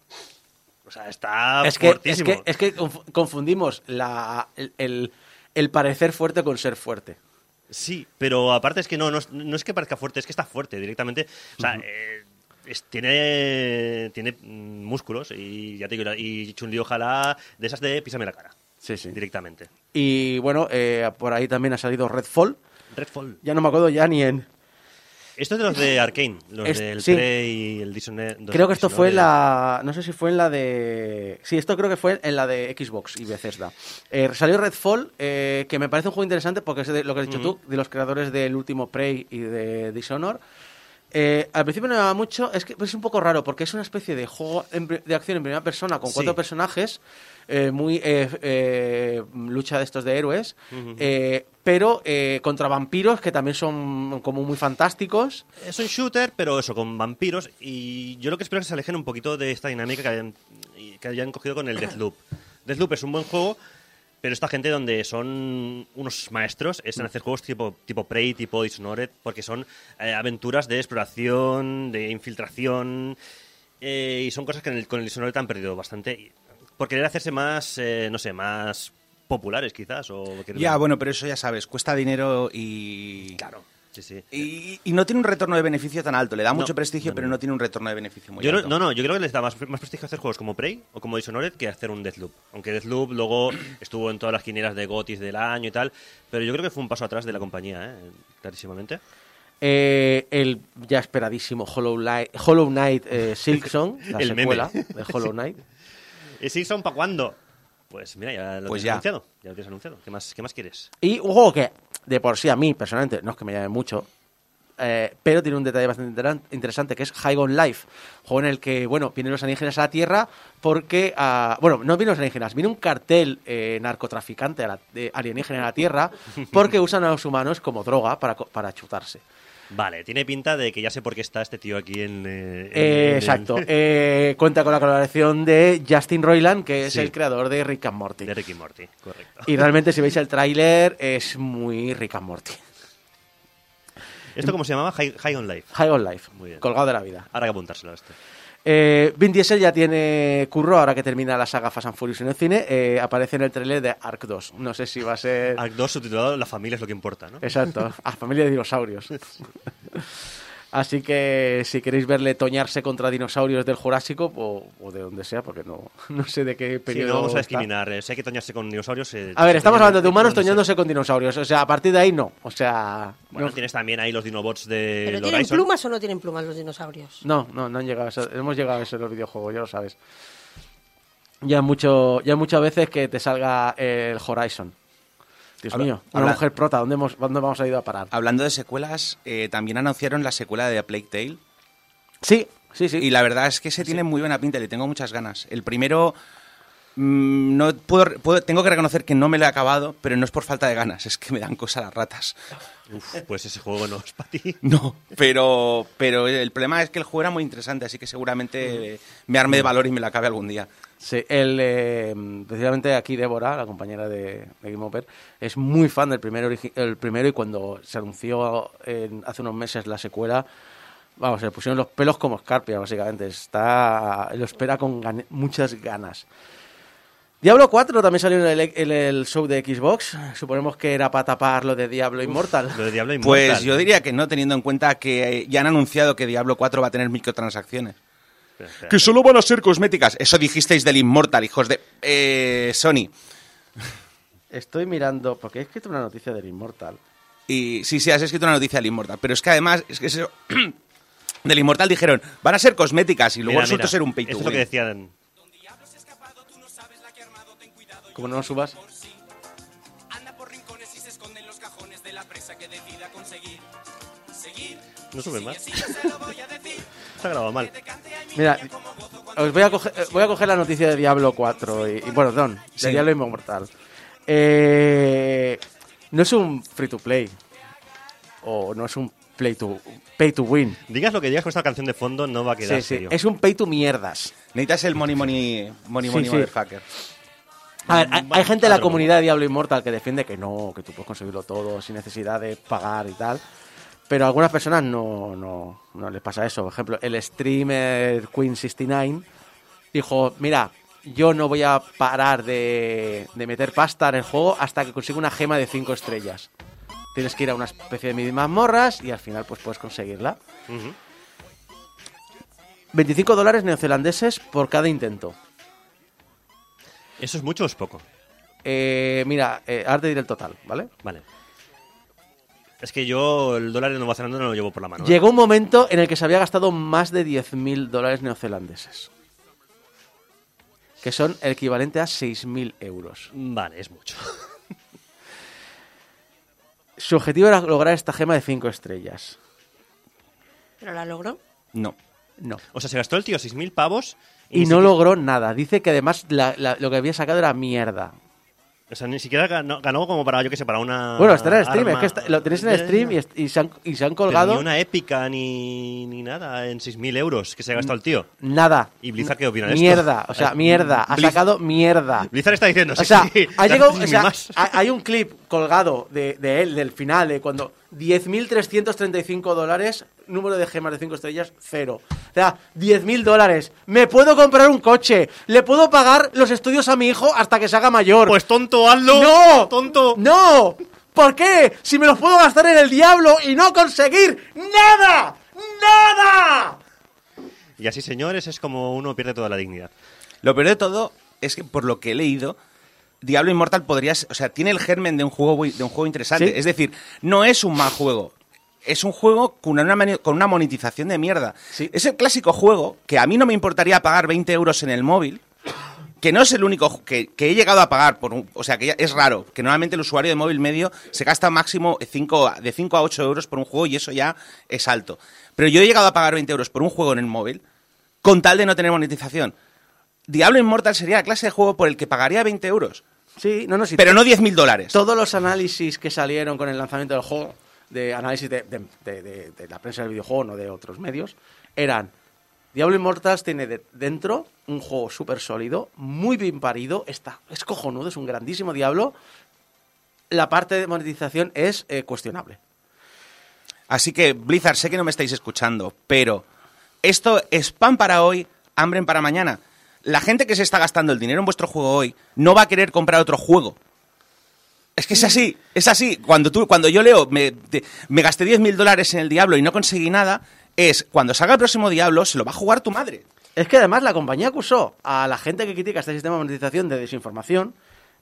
O sea, está Es que, es que, es que conf- confundimos la, el, el- el parecer fuerte con ser fuerte. Sí, pero aparte es que no, no, no es que parezca fuerte, es que está fuerte directamente. O sea, eh, es- tiene, tiene mm, músculos y ya te digo, y Chun-Li ojalá de esas de písame la cara. Sí, sí. Directamente. Y bueno, eh, por ahí también ha salido Redfall. Redfall. Ya no me acuerdo ya ni en... Esto es de los de Arkane, los Es- del sí. Prey y el Dishonored. Creo que esto fue en Dishonored. la... No sé si fue en la de... Sí, esto creo que fue en la de Xbox y Bethesda. Eh, salió Redfall, eh, que me parece un juego interesante porque es de lo que has dicho tú, de los creadores del último Prey y de Dishonor. Eh, al principio no me daba mucho, es que es un poco raro porque es una especie de juego de acción en primera persona con cuatro Sí. personajes, eh, muy eh, eh, lucha de estos de héroes, eh, pero eh, contra vampiros que también son como muy fantásticos. Es un shooter, pero eso, con vampiros. Y yo lo que espero es que se alejen un poquito de esta dinámica que hayan, que hayan cogido con el Deathloop. Deathloop es un buen juego, pero esta gente donde son unos maestros es en hacer juegos tipo, tipo Prey, tipo Dishonored, porque son eh, aventuras de exploración, de infiltración, eh, y son cosas que en el- con el Dishonored han perdido bastante. Por querer hacerse más, eh, no sé, más populares quizás. O Ya, bueno, pero eso ya sabes, cuesta dinero y... Claro, sí, sí. Y, y no tiene un retorno de beneficio tan alto. Le da No, mucho prestigio, no, pero no. tiene un retorno de beneficio muy Yo alto. no, no, yo creo que les da más, más prestigio hacer juegos como Prey o como Dishonored que hacer un Deathloop. Aunque Deathloop luego estuvo en todas las quinielas de GOTYs del año y tal, pero yo creo que fue un paso atrás de la compañía, ¿eh? clarísimamente. Eh, el ya esperadísimo Hollow Knight, Hollow Knight eh, Silksong, la El meme. secuela de Hollow Knight. ¿Y Simpson para cuándo? Pues mira, ya lo Pues tienes ya. anunciado. Ya lo tienes anunciado. ¿Qué más, qué más quieres? Y un juego que, de por sí, a mí, personalmente, no es que me llame mucho. eh, pero tiene un detalle bastante interesante que es High on Life, juego en el que, bueno, vienen los alienígenas a la Tierra porque, ah, bueno, no vienen los alienígenas, viene un cartel eh, narcotraficante alienígena a la Tierra porque usan a los humanos como droga para, para chutarse. Vale, tiene pinta de que ya sé por qué está este tío aquí en. eh, en- Eh, en exacto. Eh, cuenta con la colaboración de Justin Roiland, que es Sí. el creador de Rick and Morty. De Ricky Morty, correcto. Y realmente, si veis el tráiler, es muy Rick and Morty. ¿Esto cómo se llamaba? High, High on Life. High on Life, Muy bien. colgado de la vida. Ahora hay que apuntárselo a este. Eh, Vin Diesel ya tiene curro, ahora que termina la saga Fast and Furious en el cine, eh, aparece en el trailer de Ark 2. No sé si va a ser... Arc 2 subtitulado La familia es lo que importa, ¿no? Exacto, a familia de dinosaurios. Así que si queréis verle toñarse contra dinosaurios del Jurásico o, o de donde sea, porque no, no sé de qué Sí, periodo. no vamos a discriminar. eh, Si hay que toñarse con dinosaurios. eh, A ver, se estamos hablando de humanos toñándose con dinosaurios. O sea, a partir de ahí no. O sea. Bueno, no, tienes también ahí los dinobots de ¿Pero tienen Horizon. plumas o no tienen plumas los dinosaurios? no, no, no han llegado a eso. Hemos llegado a eso en los videojuegos, ya lo sabes. Ya mucho, ya muchas veces que te salga el Horizon. Dios Habla- mío, una habla- mujer prota, ¿dónde, hemos, ¿dónde vamos a ir a parar? Hablando de secuelas, eh, también anunciaron la secuela de A Plague Tale. Sí, sí, sí. Y la verdad es que se tiene muy buena pinta, le tengo muchas ganas. El primero, mm, no puedo, puedo- tengo que reconocer que no me lo he acabado, pero no es por falta de ganas, es que me dan cosa las ratas. Uf, pues ese juego no es para ti. No, pero, pero el problema es que el juego era muy interesante, así que seguramente me arme de valor y me lo acabe algún día. Sí, el, eh, precisamente aquí Débora, la compañera de, de Game Over, es muy fan del primero, el primero y cuando se anunció en- hace unos meses la secuela, vamos, se le pusieron los pelos como escarpia, básicamente. Está, lo espera con gan- muchas ganas. Diablo 4 también salió en el, en el show de Xbox. Suponemos que era para tapar lo de Diablo Immortal. Lo de Diablo Immortal. Pues yo diría que no, teniendo en cuenta que eh, ya han anunciado que Diablo 4 va a tener microtransacciones. Que solo van a ser cosméticas. Eso dijisteis del Immortal, hijos de... Eh, Sony. Estoy mirando, porque he escrito una noticia del Immortal. Y sí, sí, has escrito una noticia del Immortal. Pero es que además, es que eso- del Immortal dijeron, van a ser cosméticas y luego Mira, resultó mira, ser un pay to Esto es lo que decían. Como no subas. No sube más. Está grabado mal. Mira, os voy a coger, eh, voy a coger la noticia de Diablo 4 y, y, bueno, perdón, de Sí. Diablo Inmortal. Eh, no es un free to play o no es un play to pay to win. Digas lo que digas con esta canción de fondo, no va a quedar Sí, sí, serio. es un pay to mierdas. Necesitas el money money money Sí, money sí. motherfucker. A ver, hay, hay gente de la comunidad de Diablo Immortal que defiende que no, que tú puedes conseguirlo todo sin necesidad de pagar y tal. Pero a algunas personas no, no, no les pasa eso. Por ejemplo, el streamer Queen69 dijo, mira, yo no voy a parar de, de meter pasta en el juego hasta que consiga una gema de 5 estrellas. Tienes que ir a una especie de mini mazmorras y al final pues puedes conseguirla. Ujú. 25 dólares neozelandeses por cada intento. ¿Eso es mucho o es poco? Eh, mira, eh, ahora te diré el total, ¿vale? Vale. Es que yo el dólar de Nueva Zelanda no lo llevo por la mano. ¿eh? Llegó un momento en el que se había gastado más de 10.000 dólares neozelandeses. Que son el equivalente a 6.000 euros. Vale, es mucho. Su objetivo era lograr esta gema de 5 estrellas. ¿Pero la logró? No. No. O sea, se gastó el tío 6.000 pavos Y no siquiera- logró nada. Dice que además la- la- lo que había sacado era mierda. O sea, ni siquiera ganó, ganó como para, yo qué sé, para una. bueno, está en el stream. arma. Es que está- lo tenéis en el stream y, se, han, y se han Pero colgado Ni una épica ni, ni nada en 6.000 euros que se ha gastado el tío. nada. ¿Y Blizzard qué opina de esto? Mierda. O sea, mierda. Ha Blizz- sacado mierda. Blizzard está diciendo, sí, O sea, sí, ha llegado, o 6.000 sea, más. ha- hay un clip colgado de, de él, del final, de cuando 10.335 dólares, número de gemas de 5 estrellas, cero. O sea, 10.000 dólares. Me puedo comprar un coche. Le puedo pagar los estudios a mi hijo hasta que se haga mayor. Pues tonto, hazlo. ¡No! ¡Tonto! ¡No! ¿Por qué? Si me los puedo gastar en el diablo y no conseguir nada. ¡Nada! Y así, señores, es como uno pierde toda la dignidad. Lo peor de todo es que por lo que he leído, Diablo Immortal podría, ser- o sea, tiene el germen de un juego de un juego interesante. Sí. Es decir, no es un mal juego. Es un juego con una, con una monetización de mierda. Sí. Es el clásico juego que a mí no me importaría pagar 20 euros en el móvil que no es el único que, que he llegado a pagar por un, o sea que ya- es raro que normalmente el usuario de móvil medio se gasta máximo cinco- de 5 a 8 euros por un juego y eso ya es alto pero yo he llegado a pagar 20 euros por un juego en el móvil con tal de no tener monetización Diablo Immortal sería la clase de juego por el que pagaría 20 euros Sí, no, no, sí. pero no 10.000 dólares Todos los análisis que salieron con el lanzamiento del juego, de análisis de, de- de- de- de la prensa del videojuego, no de otros medios, eran Diablo Immortals tiene de- dentro un juego súper sólido, muy bien parido, está, es cojonudo, es un grandísimo Diablo. La parte de monetización es eh, cuestionable. Así que, Blizzard, sé que no me estáis escuchando, pero esto es pan para hoy, hambre para mañana. La gente que se está gastando el dinero en vuestro juego hoy no va a querer comprar otro juego. Es que es así, es así. Cuando, tú, cuando yo leo, me, de- me gasté 10.000 dólares en el Diablo y no conseguí nada, es cuando salga el próximo Diablo, se lo va a jugar tu madre. Es que además la compañía acusó a la gente que critica este sistema de monetización de desinformación,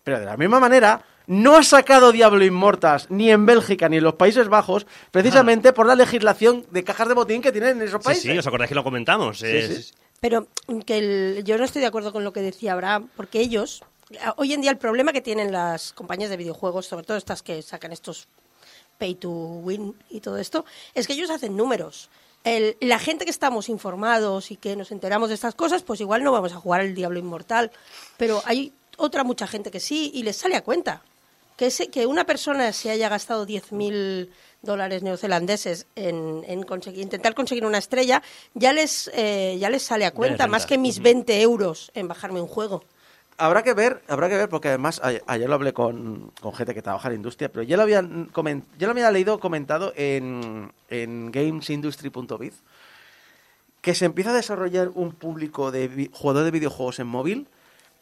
pero de la misma manera no ha sacado Diablo Immortals ni en Bélgica ni en los Países Bajos precisamente por la legislación de cajas de botín que tienen en esos Sí, países. sí, os acordáis que lo comentamos. Es- sí. Pero que el- yo no estoy de acuerdo con lo que decía Abraham, porque ellos, hoy en día el problema que tienen las compañías de videojuegos, sobre todo estas que sacan estos pay to win y todo esto, es que ellos hacen números. El- la gente que estamos informados y que nos enteramos de estas cosas, pues igual no vamos a jugar al Diablo Inmortal, pero hay otra mucha gente que sí y les sale a cuenta. Que, una persona se haya gastado 10.000 dólares neozelandeses en, en conseguir- intentar conseguir una estrella, ya les, eh, ya les sale a cuenta, más que mis 20 euros en bajarme un juego. Habrá que ver, habrá que ver, porque además ayer lo hablé con, con gente que trabaja en la industria, pero ya lo habían comen- ya lo había leído comentado en, en gamesindustry.biz que se empieza a desarrollar un público de jugador de videojuegos en móvil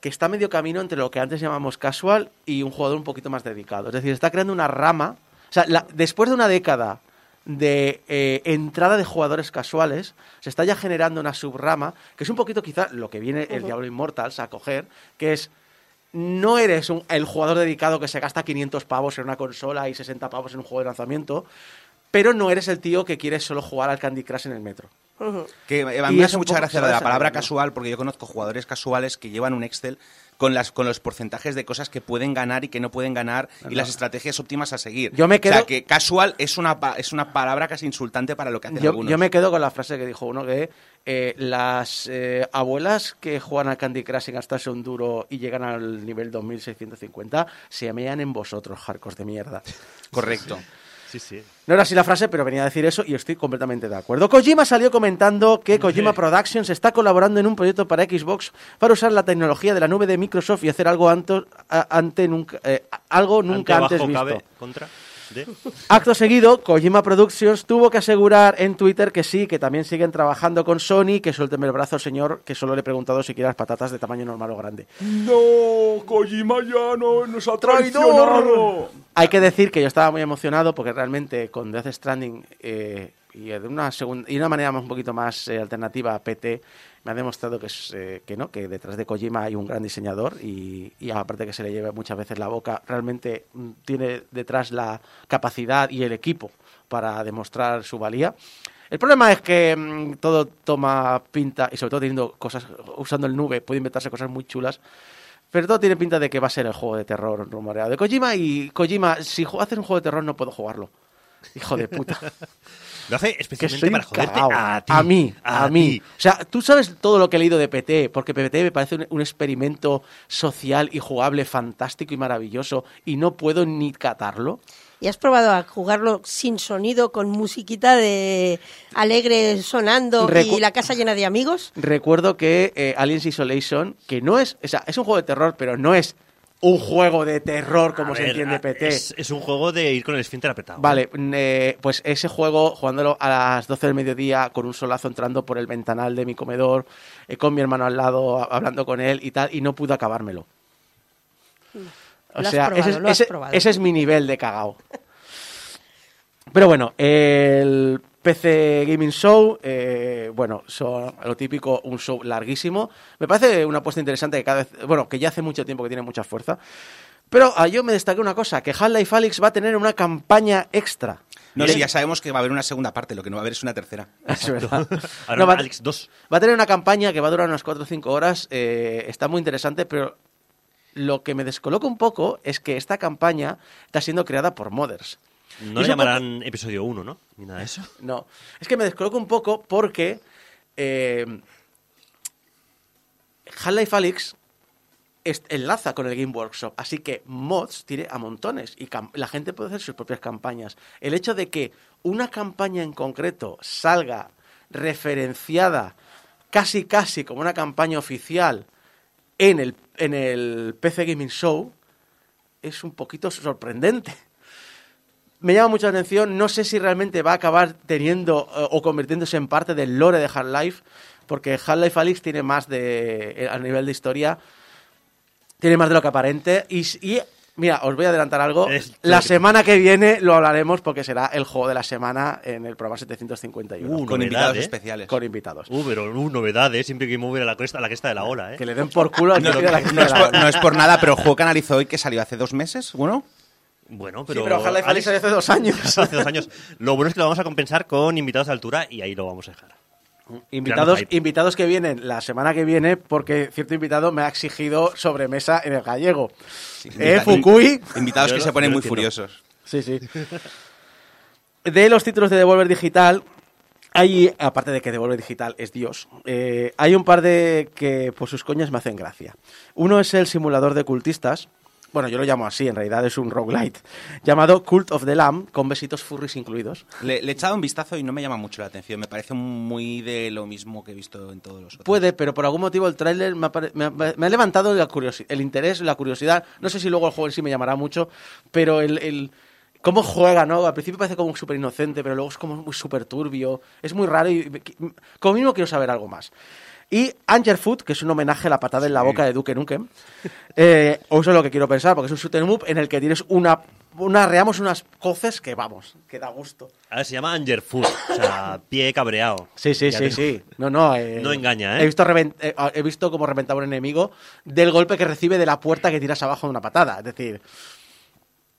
que está medio camino entre lo que antes llamamos casual y un jugador un poquito más dedicado. Es decir, está creando una rama. O sea, la- después de una década de eh, entrada de jugadores casuales, se está ya generando una subrama, que es un poquito quizá lo que viene el Diablo Immortals a coger, que es no eres un- el jugador dedicado que se gasta 500 pavos en una consola y 60 pavos en un juego de lanzamiento, pero no eres el tío que quiere solo jugar al Candy Crush en el metro. Que a mí me hace mucha gracia lo de la palabra casual, porque yo conozco jugadores casuales que llevan un Excel con, las, con los porcentajes de cosas que pueden ganar y que no pueden ganar y las estrategias óptimas a seguir. Yo me O quedo- sea, que casual es una, es una palabra casi insultante para lo que hacen Yo, algunos. yo me quedo con la frase que dijo uno que eh, las eh, abuelas que juegan al Candy Crush sin gastarse un duro y llegan al nivel 2650 se mean en vosotros, jarcos de mierda. Correcto. Sí, sí. No era así la frase, pero venía a decir eso y estoy completamente de acuerdo. Kojima salió comentando que Kojima Productions está colaborando en un proyecto para Xbox para usar la tecnología de la nube de Microsoft y hacer algo, anto- a- ante nunca, eh, algo nunca Ante, antes visto. cabe, contra, de... Acto seguido, Kojima Productions tuvo que asegurar en Twitter que sí, que también siguen trabajando con Sony, que suélteme el brazo, señor, que solo le he preguntado si quiere las patatas de tamaño normal o grande. No, Kojima ya no nos ha ¡Traidor! Hay que decir que yo estaba muy emocionado porque realmente con Death Stranding eh, y de una segunda y una manera un poquito más eh, alternativa a PT me ha demostrado que es eh, que no que detrás de Kojima hay un gran diseñador y, y aparte que se le lleva muchas veces la boca realmente mm, tiene detrás la capacidad y el equipo para demostrar su valía. El problema es que mm, todo toma pinta y sobre todo teniendo cosas usando el nube puede inventarse cosas muy chulas pero todo tiene pinta de que va a ser el juego de terror rumoreado de Kojima y Kojima, si haces un juego de terror no puedo jugarlo. Hijo de puta. Lo hace especialmente para joderte a ti. mí, a, mí. ti. O sea, tú sabes todo lo que he leído de PT, porque PT me parece un, un experimento social y jugable fantástico y maravilloso y no puedo ni catarlo. ¿Y has probado a jugarlo sin sonido, con musiquita de alegre sonando Recu- y la casa llena de amigos? Recuerdo que eh, Aliens Isolation, que no es, o sea, es un juego de terror, pero no es un juego de terror como A se ver, entiende PT. Es, es un juego de ir con el esfínter apretado. Vale, mm, eh, pues ese juego, jugándolo a las 12 del mediodía, con un solazo entrando por el ventanal de mi comedor, eh, con mi hermano al lado, a- hablando con él y tal, y no pude acabármelo. O Lo has sea, probado, ese, es- lo has ese- probado. ese es mi nivel de cagao. Pero bueno, el PC Gaming Show, eh, bueno, son lo típico, un show larguísimo. Me parece una apuesta interesante que cada vez, bueno, que ya hace mucho tiempo que tiene mucha fuerza. Pero ah, yo me destaqué una cosa, que Half-Life Alyx va a tener una campaña extra. No, sí, ya sabemos que va a haber una segunda parte, lo que no va a haber es una tercera. Es verdad. Ahora, No, va, Alex 2. va a tener una campaña que va a durar unas 4 o 5 horas. eh, está muy interesante, pero lo que me descoloca un poco es que esta campaña está siendo creada por modders. No le poco- llamarán episodio 1, ¿no? Ni nada de eso. No, es que me descoloco un poco porque eh, Half-Life Alyx enlaza con el Game Workshop, así que mods tiene a montones y la gente puede hacer sus propias campañas. El hecho de que una campaña en concreto salga referenciada casi casi como una campaña oficial en el, en el PC Gaming Show es un poquito sorprendente me llama mucho la atención. No sé si realmente va a acabar teniendo eh, o convirtiéndose en parte del lore de Half-Life, porque Half-Life Alyx tiene más de. eh, a nivel de historia, tiene más de lo que aparente. Y, mira, os voy a adelantar algo. Es- La semana que viene lo hablaremos porque será el juego de la semana en el programa 751. Uh, Con invitados ¿eh? especiales. Con invitados. Uh, pero uh, novedades. Siempre que mover a la cresta, a la cresta de la ola, ¿eh? Que le den por culo al No, que quiera la- no es por, no es por nada, pero el juego que analizó hoy que salió hace dos meses, bueno, Bueno, Sí, pero. pero Half-Life Alyx salió hace dos años. hace dos años. Lo bueno es que lo vamos a compensar con invitados de altura y ahí lo vamos a dejar. Invitados, invitados que vienen la semana que viene porque cierto invitado me ha exigido sobremesa en el gallego. ¿Eh, invita- Fukui? invitados que se ponen muy furiosos. Sí, sí. De los títulos de Devolver Digital, hay, aparte de que Devolver Digital es Dios, eh, hay un par de que por sus coñas me hacen gracia. Uno es el simulador de cultistas. Bueno, yo lo llamo así, en realidad es un roguelite. Llamado Cult of the Lamb, con besitos furries incluidos. Le, le he echado un vistazo y no me llama mucho la atención. Me parece muy de lo mismo que he visto en todos los otros. Puede, pero por algún motivo el tráiler me, me me ha levantado la el interés, la curiosidad. No sé si luego el juego en sí me llamará mucho, pero el, el- cómo juega, ¿no? Al principio parece como súper inocente, pero luego es como súper turbio. Es muy raro y como mínimo quiero saber algo más. Y Angerfoot, que es un homenaje a la patada en la boca de Duke Nukem. Eh, o eso es lo que quiero pensar, porque es un shoot 'em up en el que tienes una, una reamos unas coces que vamos, que da gusto. A ver, se llama Angerfoot, o sea, pie cabreado. Sí, sí, Ya sí, sí. No, no. eh, No engaña, ¿eh? He visto, reven- eh, he visto cómo reventaba un enemigo del golpe que recibe de la puerta que tiras abajo de una patada. Es decir,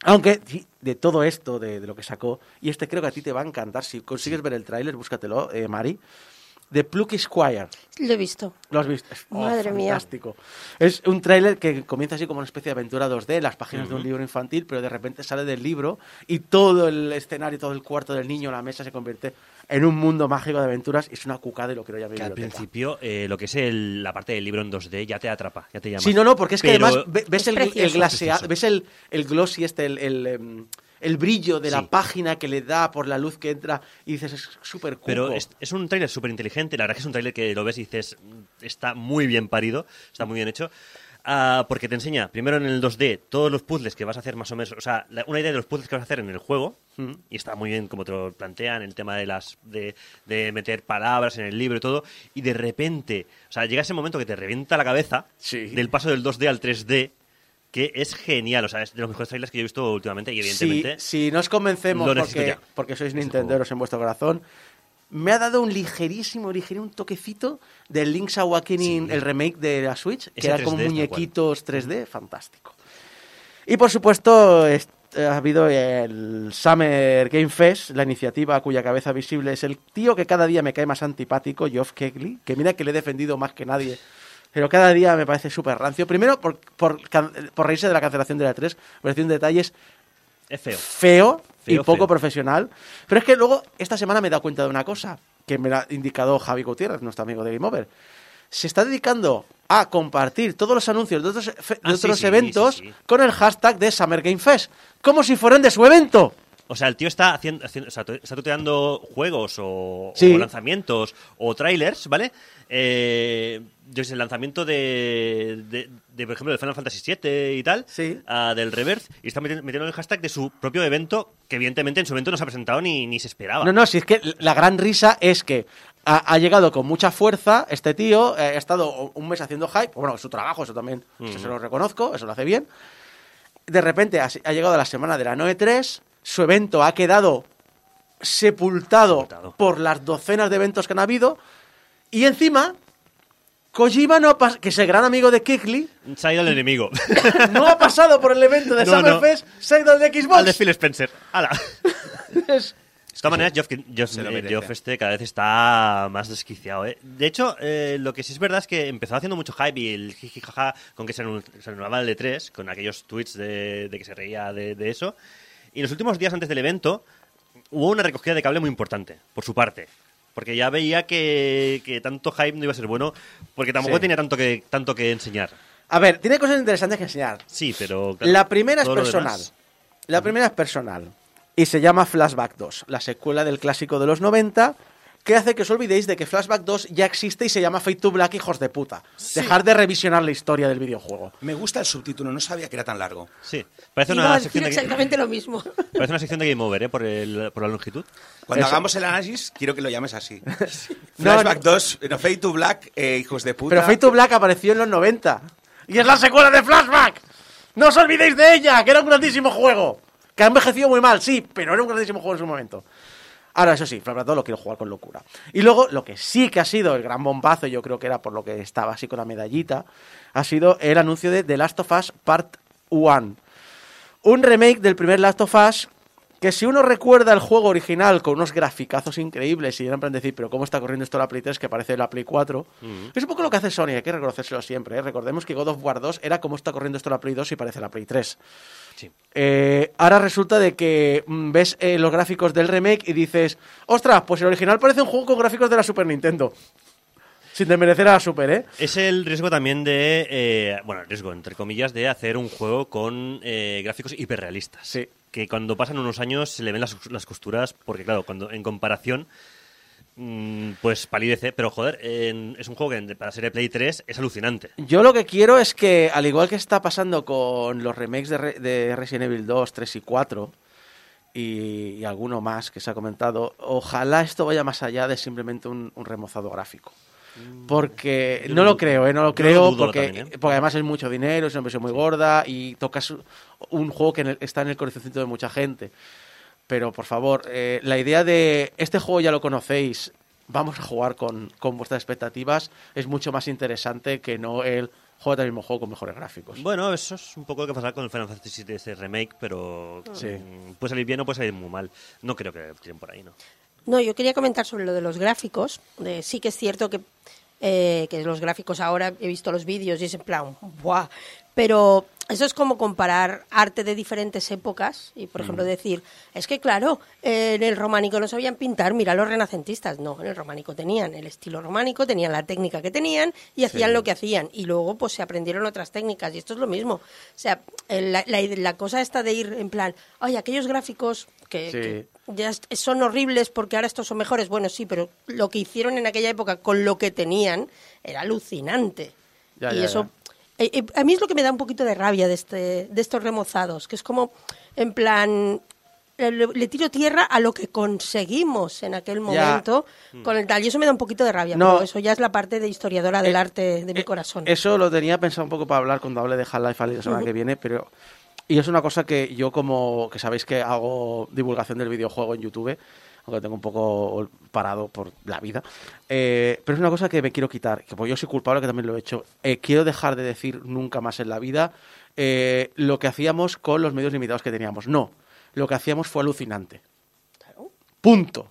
aunque de todo esto, de, de lo que sacó, y este creo que a ti te va a encantar. Si consigues ver el tráiler, búscatelo, eh, Mari. De Plucky Squire. Lo he visto. ¿Lo has visto? Es- oh, Madre mía. fantástico. Es un tráiler que comienza así como una especie de aventura 2D, las páginas de un libro infantil, pero de repente sale del libro y todo el escenario, todo el cuarto del niño, la mesa se convierte en un mundo mágico de aventuras y es una cucada de lo que lo llamo Que al principio, eh, lo que es el- la parte del libro en 2D ya te atrapa, ya te llama. Sí, no, no, porque es que Pero- además ve- ves Es el, el glaseado, ves el, el glossy este, el, el, em, el brillo de la página que le da por la luz que entra y dices, es súper cuco. Pero es, es un tráiler súper inteligente. La verdad que es un tráiler que lo ves y dices, "Mm, está muy bien parido, está muy bien hecho. Ah, porque te enseña, primero en el 2D, todos los puzzles que vas a hacer más o menos, o sea, la- una idea de los puzzles que vas a hacer en el juego, y está muy bien como te lo plantean, el tema de las de, de meter palabras en el libro y todo, y de repente, o sea, llega ese momento que te revienta la cabeza Sí. del paso del 2D al 3D, que es genial, o sea, es de los mejores trailers que yo he visto últimamente, y evidentemente... Si, si no os convencemos porque, sois nintenderos en vuestro corazón, me ha dado un ligerísimo, ligerísimo un toquecito del Link's Awakening, Sí. el remake de la Switch, que era 3D como muñequitos 3D, fantástico. Y por supuesto, est- ha habido el Summer Game Fest, la iniciativa cuya cabeza visible es el tío que cada día me cae más antipático, Geoff Keighley, que mira que le he defendido más que nadie, pero cada día me parece súper rancio. Primero, por, por, por reírse de la cancelación de la 3, me pareció un detalle Es feo. feo, y poco feo. profesional. Pero es que luego, esta semana me he dado cuenta de una cosa, que me lo ha indicado Javi Gutiérrez, nuestro amigo de Game Over. Se está dedicando a compartir todos los anuncios de otros, de Ah, otros sí, eventos sí. con el hashtag de Summer Game Fest, como si fueran de su evento. O sea, el tío está haciendo, haciendo- o sea, está tuteando juegos o, Sí. o lanzamientos o trailers, ¿vale? Eh, desde el lanzamiento de, de, de, por ejemplo, de Final Fantasy VII y tal, Sí. ah, del Reverse, y está meti- metiendo el hashtag de su propio evento, que evidentemente en su evento no se ha presentado ni, ni se esperaba. No, no, si es que la gran risa es que ha, ha llegado con mucha fuerza este tío, eh, ha estado un mes haciendo hype, bueno, su trabajo, eso también, eso se lo reconozco, eso lo hace bien. De repente ha, ha llegado la semana de la Noe 3, su evento ha quedado sepultado, Sepultado. por las docenas de eventos que han habido, y encima, Kojima no ha que es el gran amigo de Kikli, Se ha ido el enemigo. no ha pasado por el evento de No, Summer no. Se ha ido al de Xbox. Al de Phil Spencer. ¡Hala! Es- De todas maneras, Geoff, Geoff- eh. Geoff este cada vez está más desquiciado. ¿eh? De hecho, eh, lo que sí es verdad es que empezó haciendo mucho hype y el jiji jaja con que se, anu- se anunciaba el E3, con aquellos tweets de, de que se reía de, de eso. Y los últimos días antes del evento hubo una recogida de cable muy importante, por su parte. Porque ya veía que, que tanto hype no iba a ser bueno, porque tampoco Sí. tenía tanto que, tanto que enseñar. A ver, tiene cosas interesantes que enseñar. Sí, pero... claro, La primera es personal. La primera es personal. Y se llama Flashback 2, la secuela del clásico de los 90, que hace que os olvidéis de que Flashback 2 ya existe y se llama Fate to Black, hijos de puta. Dejar de revisionar la historia del videojuego. Me gusta el subtítulo, no sabía que era tan largo. Sí, parece Iba a una, decir sección de, exactamente lo mismo. parece una sección de Game Over, ¿eh? Por, el- por la longitud. Cuando Eso. hagamos el análisis, quiero que lo llames así. Flashback no. 2, no, Fade to Black, eh, hijos de puta. Pero Fate to Black apareció en los 90. Y es la secuela de Flashback. No os olvidéis de ella, que era un grandísimo juego. Que ha envejecido muy mal, sí, pero era un grandísimo juego en su momento. Ahora, eso sí, 2 lo quiero jugar con locura. Y luego, lo que sí que ha sido el gran bombazo, yo creo que era por lo que estaba así con la medallita, ha sido el anuncio de The Last of Us Part 1. Un remake del primer Last of Us que si uno recuerda el juego original con unos graficazos increíbles y era en plan decir, pero ¿cómo está corriendo esto la Play 3 que parece la Play 4? Es un poco lo que hace Sony, hay que reconocérselo siempre. ¿eh? Recordemos que God of War 2 era cómo está corriendo esto la Play 2 y parece la Play 3. Sí. Eh, ahora resulta de que mm, ves eh, los gráficos del remake y dices, ostras, pues el original parece un juego con gráficos de la Super Nintendo. Sin desmerecer a la Super, ¿eh? Es el riesgo también de, eh, bueno, el riesgo entre comillas, de hacer un juego con eh, gráficos hiperrealistas. Sí. Que cuando pasan unos años se le ven las, las costuras, porque claro, cuando en comparación, mm, pues palidece. Pero joder, es un juego que para ser de Play 3 es alucinante. Yo lo que quiero es que, al igual que está pasando con los remakes de, Re- de Resident Evil 2, 3 y 4, y, y alguno más que se ha comentado, ojalá esto vaya más allá de simplemente un, un remozado gráfico. Porque no lo creo, ¿eh? no lo creo, dudo porque, también, ¿eh? porque además es mucho dinero, es una inversión muy gorda y tocas un juego que en el- está en el corazoncito de mucha gente. Pero por favor, eh, la idea de este juego ya lo conocéis, vamos a jugar con, con vuestras expectativas, es mucho más interesante que no el juego el mismo juego con mejores gráficos. Bueno, eso es un poco lo que pasará con el Final Fantasy VII ese remake, pero Sí. mm, puede salir bien o puede salir muy mal. No creo que tiren por ahí, ¿no? No, yo quería comentar sobre lo de los gráficos. Sí que es cierto que, eh, que los gráficos ahora he visto los vídeos y es en plan, ¡buah! Pero eso es como comparar arte de diferentes épocas y, por ejemplo, decir, es que claro, en el románico no sabían pintar, mira los renacentistas. No, en el románico tenían el estilo románico, tenían la técnica que tenían y hacían lo que hacían. Y luego, pues se aprendieron otras técnicas y esto es lo mismo. O sea, la, la- la cosa esta de ir en plan, oye, aquellos gráficos que, Sí. que ya son horribles porque ahora estos son mejores. Bueno, sí, pero lo que hicieron en aquella época con lo que tenían era alucinante. Ya, y ya, eso, ya. Eh, eh, a mí es lo que me da un poquito de rabia de, este, de estos remozados, que es como, en plan, eh, le, le tiro tierra a lo que conseguimos en aquel momento con el tal. Y eso me da un poquito de rabia, No. pero eso ya es la parte de historiadora del Eh, arte de mi corazón. Eso lo tenía pensado un poco para hablar cuando hable de Half-Life la semana que viene, pero... Y es una cosa que yo como... que sabéis que hago divulgación del videojuego en YouTube, aunque tengo un poco parado por la vida, eh, pero es una cosa que me quiero quitar, que pues yo soy culpable que también lo he hecho. Eh, quiero dejar de decir nunca más en la vida eh, lo que hacíamos con los medios limitados que teníamos. No, lo que hacíamos fue alucinante. Punto.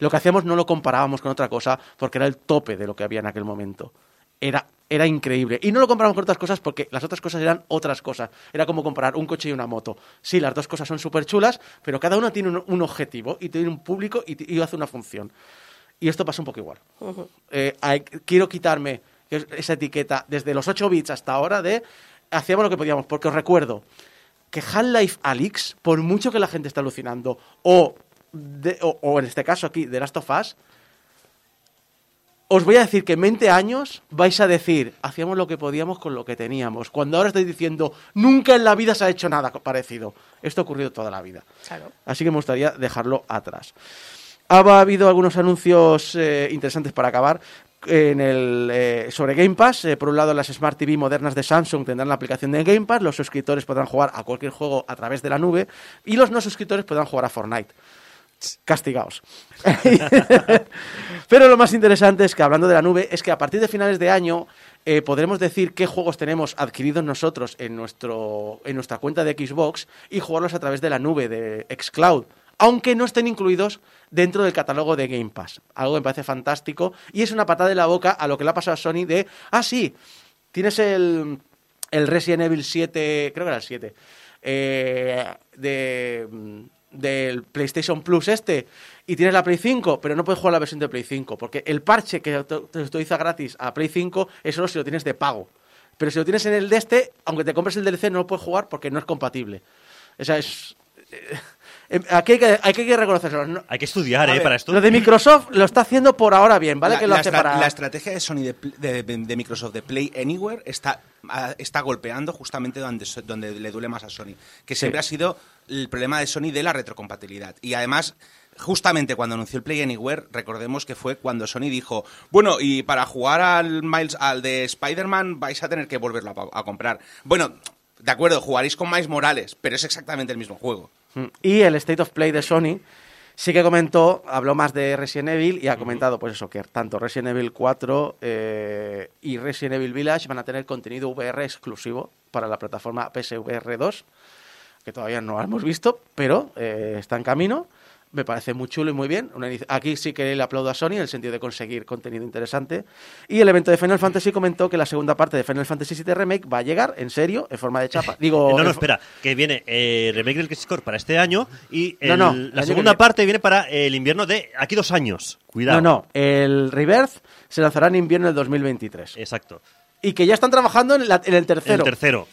Lo que hacíamos no lo comparábamos con otra cosa porque era el tope de lo que había en aquel momento. Era, era increíble. Y no lo comparábamos con otras cosas porque las otras cosas eran otras cosas. Era como comparar un coche y una moto. Sí, las dos cosas son súper chulas, pero cada una tiene un, un objetivo y tiene un público y, y hace una función. Y esto pasa un poco igual. Eh, hay- quiero quitarme es- esa etiqueta desde los 8 bits hasta ahora de hacíamos lo que podíamos, porque os recuerdo que Half-Life Alyx, por mucho que la gente está alucinando, o, de- o, o en este caso aquí, The Last of Us, os voy a decir que en 20 años vais a decir, hacíamos lo que podíamos con lo que teníamos, cuando ahora estoy diciendo, nunca en la vida se ha hecho nada parecido. Esto ha ocurrido toda la vida. Claro. Así que me gustaría dejarlo atrás. Ha habido algunos anuncios eh, interesantes para acabar. En el, eh, sobre Game Pass, eh, por un lado las Smart TV modernas de Samsung tendrán la aplicación de Game Pass, los suscriptores podrán jugar a cualquier juego a través de la nube y los no suscriptores podrán jugar a Fortnite. Castigaos. Pero lo más interesante es que hablando de la nube, es que a partir de finales de año eh, podremos decir qué juegos tenemos adquiridos nosotros en, nuestro, en nuestra cuenta de Xbox y jugarlos a través de la nube de Xcloud. aunque no estén incluidos dentro del catálogo de Game Pass. Algo que me parece fantástico y es una patada de la boca a lo que le ha pasado a Sony de, ah, sí, tienes el, el Resident Evil 7, creo que era el 7, eh, de, mm, del PlayStation Plus este y tienes la Play 5, pero no puedes jugar la versión de Play 5, porque el parche que te autoriza gratis a Play 5 es solo si lo tienes de pago. Pero si lo tienes en el de este, aunque te compres el DLC, no lo puedes jugar porque no es compatible. O sea, es... eh, Aquí hay que, hay que reconocerlo. No- Hay que estudiar, A ¿eh? ver, Para esto. Lo de Microsoft lo está haciendo por ahora bien, ¿vale? La, que lo la hace estra- para... la estrategia de Sony de, pl- de- de- de Microsoft de Play Anywhere está, ah, está golpeando justamente donde, so- donde le duele más a Sony, que siempre ha sido el problema de Sony de la retrocompatibilidad. Y además, justamente cuando anunció el Play Anywhere, recordemos que fue cuando Sony dijo, bueno, y para jugar al Miles, al de Spider-Man vais a tener que volverlo a, pa- a comprar. Bueno, de acuerdo, jugaréis con Miles Morales, pero es exactamente el mismo juego. Y el State of Play de Sony sí que comentó, habló más de Resident Evil y ha comentado, pues eso, que tanto Resident Evil 4 eh, y Resident Evil Village van a tener contenido VR exclusivo para la plataforma PSVR 2, que todavía no hemos visto, pero eh, está en camino. Me parece muy chulo y muy bien. Una Aquí sí que le aplaudo a Sony en el sentido de conseguir contenido interesante. Y el evento de Final Fantasy comentó que la segunda parte de Final Fantasy VII Remake va a llegar, en serio, en forma de chapa. Digo, No, no, espera, que viene eh, remake del Crisis Core para este año y No, el- no, año la segunda viene. parte viene para el invierno de aquí dos años. Cuidado. No, no, el Rebirth se lanzará en invierno del 2023. Exacto. Y que ya están trabajando en, la- en el tercero. El tercero.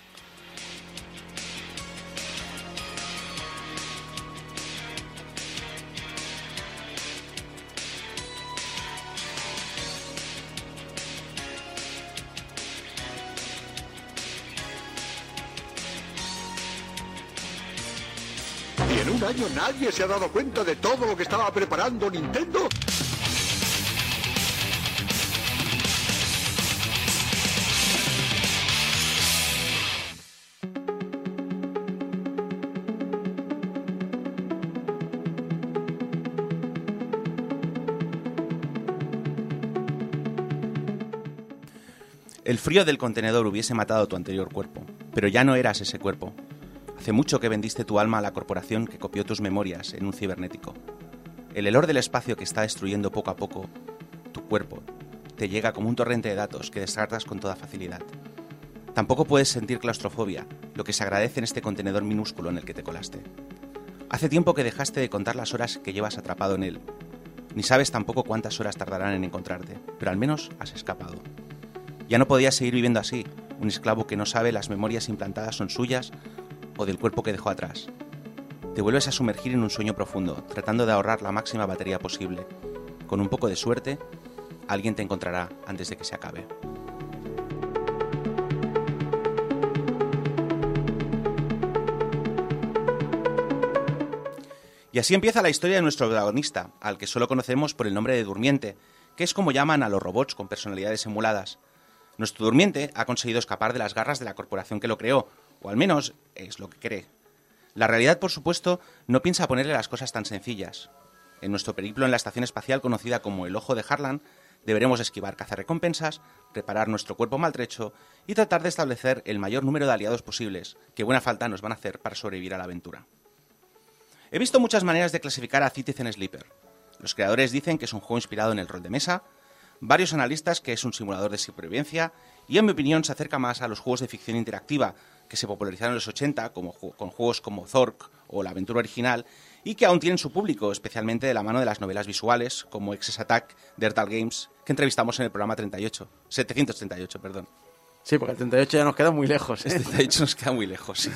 Nadie se ha dado cuenta de todo lo que estaba preparando Nintendo? El frío del contenedor hubiese matado tu anterior cuerpo, pero ya no eras ese cuerpo. Hace mucho que vendiste tu alma a la corporación que copió tus memorias en un cibernético. El helor del espacio que está destruyendo poco a poco tu cuerpo te llega como un torrente de datos que descartas con toda facilidad. Tampoco puedes sentir claustrofobia, lo que se agradece en este contenedor minúsculo en el que te colaste. Hace tiempo que dejaste de contar las horas que llevas atrapado en él. Ni sabes tampoco cuántas horas tardarán en encontrarte, pero al menos has escapado. Ya no podías seguir viviendo así, un esclavo que no sabe las memorias implantadas son suyas o del cuerpo que dejó atrás. Te vuelves a sumergir en un sueño profundo, tratando de ahorrar la máxima batería posible. Con un poco de suerte, alguien te encontrará antes de que se acabe. Y así empieza la historia de nuestro protagonista, al que solo conocemos por el nombre de Durmiente, que es como llaman a los robots con personalidades emuladas. Nuestro durmiente ha conseguido escapar de las garras de la corporación que lo creó, o al menos es lo que cree. La realidad, por supuesto, no piensa ponerle las cosas tan sencillas. En nuestro periplo en la estación espacial conocida como el Ojo de Harlan, deberemos esquivar cazarrecompensas, reparar nuestro cuerpo maltrecho y tratar de establecer el mayor número de aliados posibles, que buena falta nos van a hacer para sobrevivir a la aventura. He visto muchas maneras de clasificar a Citizen Sleeper. Los creadores dicen que es un juego inspirado en el rol de mesa, varios analistas que es un simulador de supervivencia y en mi opinión se acerca más a los juegos de ficción interactiva que se popularizaron en los 80 como, ju- con juegos como Zork o La aventura original y que aún tienen su público, especialmente de la mano de las novelas visuales como Excess Attack de Ertal Games que entrevistamos en el programa 38, 738, perdón. Sí, porque el 38 ya nos queda muy lejos. ¿eh? Este 38 nos queda muy lejos. sí.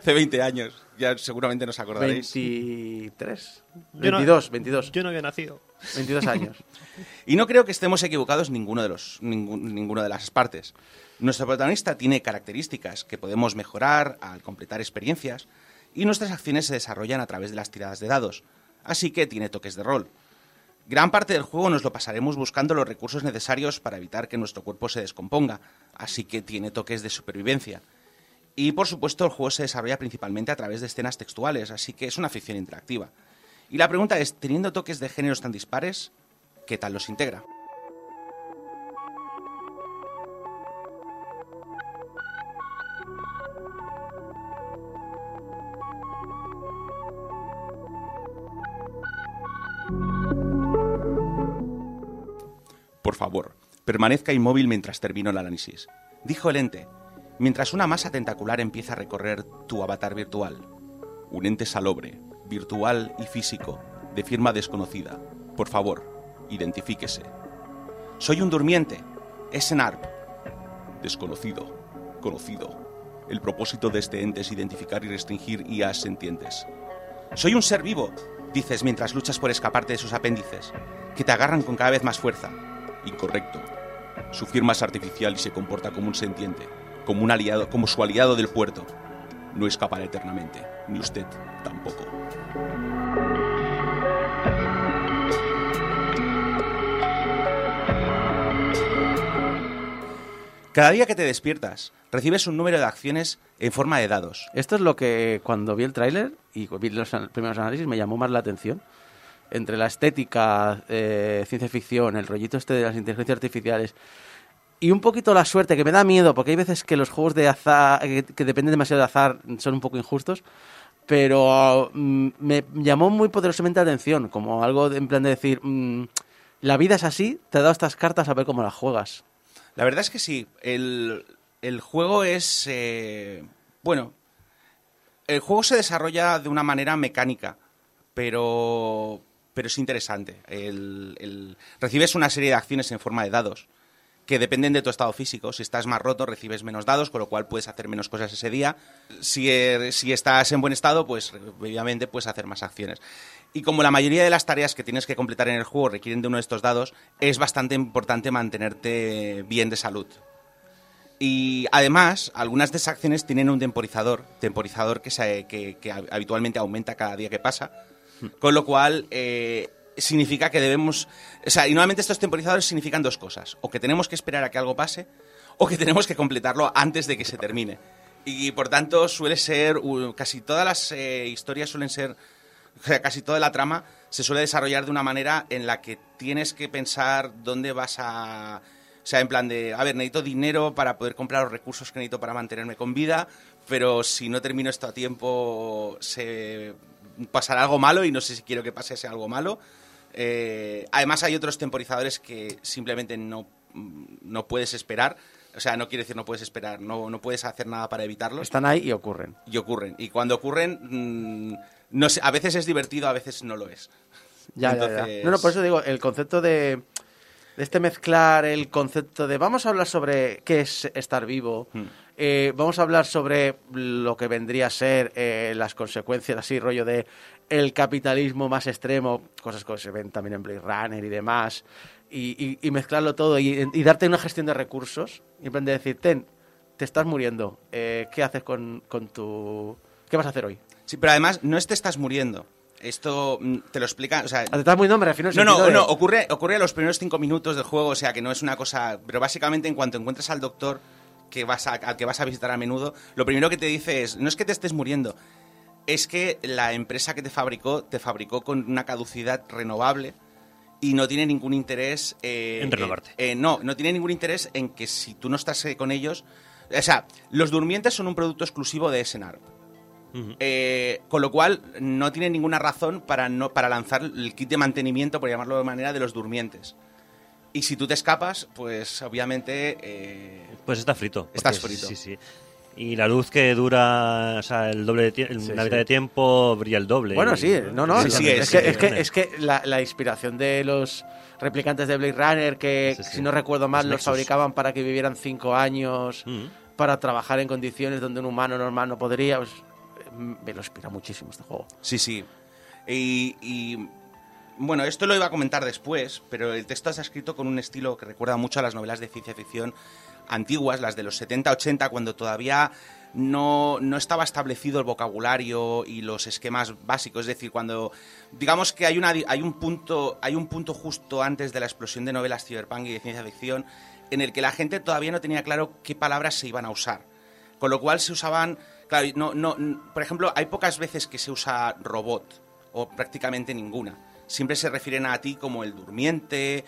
Hace 20 años, ya seguramente nos acordaréis. 23. Yo no- 22, 22. Yo no había nacido. 22 años. Y no creo que estemos equivocados ninguno de los, ninguna de las partes. Nuestro protagonista tiene características que podemos mejorar al completar experiencias y nuestras acciones se desarrollan a través de las tiradas de dados, así que tiene toques de rol. Gran parte del juego nos lo pasaremos buscando los recursos necesarios para evitar que nuestro cuerpo se descomponga, así que tiene toques de supervivencia. Y por supuesto el juego se desarrolla principalmente a través de escenas textuales, así que es una ficción interactiva. Y la pregunta es, teniendo toques de géneros tan dispares, ¿qué tal los integra? Por favor, permanezca inmóvil mientras termino el análisis. Dijo el ente, mientras una masa tentacular empieza a recorrer tu avatar virtual. Un ente salobre, virtual y físico, de firma desconocida. Por favor, identifíquese. Soy un durmiente. Es Enarp. Desconocido. Conocido. El propósito de este ente es identificar y restringir IAs sentientes. Soy un ser vivo, dices mientras luchas por escaparte de sus apéndices, que te agarran con cada vez más fuerza. Incorrecto. Su firma es artificial y se comporta como un sentiente, como un aliado, como su aliado del puerto. No escapará eternamente, ni usted tampoco. Cada día que te despiertas, recibes un número de acciones en forma de dados. Esto es lo que cuando vi el tráiler y vi los primeros análisis me llamó más la atención. Entre la estética, eh, ciencia ficción, el rollito este de las inteligencias artificiales y un poquito la suerte, que me da miedo, porque hay veces que los juegos de azar, que dependen demasiado de azar, son un poco injustos, pero mm, me llamó muy poderosamente la atención, como algo en plan de decir, mm, la vida es así, te he dado estas cartas a ver cómo las juegas. La verdad es que sí. El, el juego es. eh, bueno. El juego se desarrolla de una manera mecánica, pero. Pero es interesante. El- recibes una serie de acciones en forma de dados que dependen de tu estado físico. Si estás más roto, recibes menos dados, con lo cual puedes hacer menos cosas ese día. Si, eh, si estás en buen estado, pues obviamente puedes hacer más acciones. Y como la mayoría de las tareas que tienes que completar en el juego requieren de uno de estos dados, es bastante importante mantenerte bien de salud. Y además, algunas de esas acciones tienen un temporizador, temporizador que- que habitualmente aumenta cada día que pasa, con lo cual eh, significa que debemos... O sea, y normalmente estos temporizadores significan dos cosas, o que tenemos que esperar a que algo pase, o que tenemos que completarlo antes de que se termine. Y por tanto suele ser, casi todas las eh, historias suelen ser, o sea, casi toda la trama se suele desarrollar de una manera en la que tienes que pensar dónde vas a... O sea, en plan de, a ver, necesito dinero para poder comprar los recursos que necesito para mantenerme con vida, pero si no termino esto a tiempo, se pasará algo malo y no sé si quiero que pase algo malo. Eh, además, hay otros temporizadores que simplemente no, no puedes esperar. O sea, no quiere decir no puedes esperar, no, no puedes hacer nada para evitarlos. Están ahí y ocurren. Y ocurren. Y cuando ocurren, mm, no sé, a veces es divertido, a veces no lo es. Ya, ya, ya. Entonces- No, no, por eso digo, el concepto de, de este mezclar, el concepto de vamos a hablar sobre qué es estar vivo, Hmm. eh, vamos a hablar sobre lo que vendría a ser eh, las consecuencias, así, rollo de el capitalismo más extremo, cosas que se ven también en Blade Runner y demás, y, y- y mezclarlo todo y, y darte una gestión de recursos, y en plan de decir, ten, te estás muriendo, eh, ¿qué haces con, con tu... ¿Qué vas a hacer hoy? Sí, pero además no es te estás muriendo. Esto mm, te lo explica, o sea, Ah, Te estás muriendo, me refiero No, no, de- no, ocurre, ocurre a los primeros cinco minutos del juego, o sea que no es una cosa. Pero básicamente, en cuanto encuentras al doctor que vas a- al que vas a visitar a menudo, lo primero que te dice es: no es que te estés muriendo, es que la empresa que te fabricó te fabricó con una caducidad renovable y no tiene ningún interés eh, En renovarte. eh, no, no tiene ningún interés en que si tú no estás eh, con ellos. O sea, los durmientes son un producto exclusivo de SNARP. Eh, con lo cual, no tiene ninguna razón para, no, para lanzar el kit de mantenimiento, por llamarlo de manera, de los durmientes. Y si tú te escapas, pues obviamente... Pues está frito. Estás frito. Sí, sí. Y la luz que dura, o sea, el doble de tiempo, Sí, la sí. mitad de tiempo brilla el doble. Bueno, Y- sí, no, no. Sí, no, sí, es, es, que, sí, es, que, sí. es que la, la inspiración de los replicantes de Blade Runner, que Sí, sí. si no recuerdo mal, Los fabricaban para que vivieran cinco años, Mm. para trabajar en condiciones donde un humano normal no podría. pues, eh, me lo inspira muchísimo este juego. Sí, sí. Y, y, bueno, esto lo iba a comentar después, pero el texto está escrito con un estilo que recuerda mucho a las novelas de ciencia ficción antiguas, las de los 70-80, cuando todavía no, no estaba establecido el vocabulario y los esquemas básicos. Es decir, cuando digamos que hay, una, hay, un punto, hay un punto justo antes de la explosión de novelas cyberpunk y de ciencia ficción en el que la gente todavía no tenía claro qué palabras se iban a usar. Con lo cual se usaban, claro, no, no, por ejemplo, hay pocas veces que se usa robot, o prácticamente ninguna. Siempre se refieren a ti como el durmiente,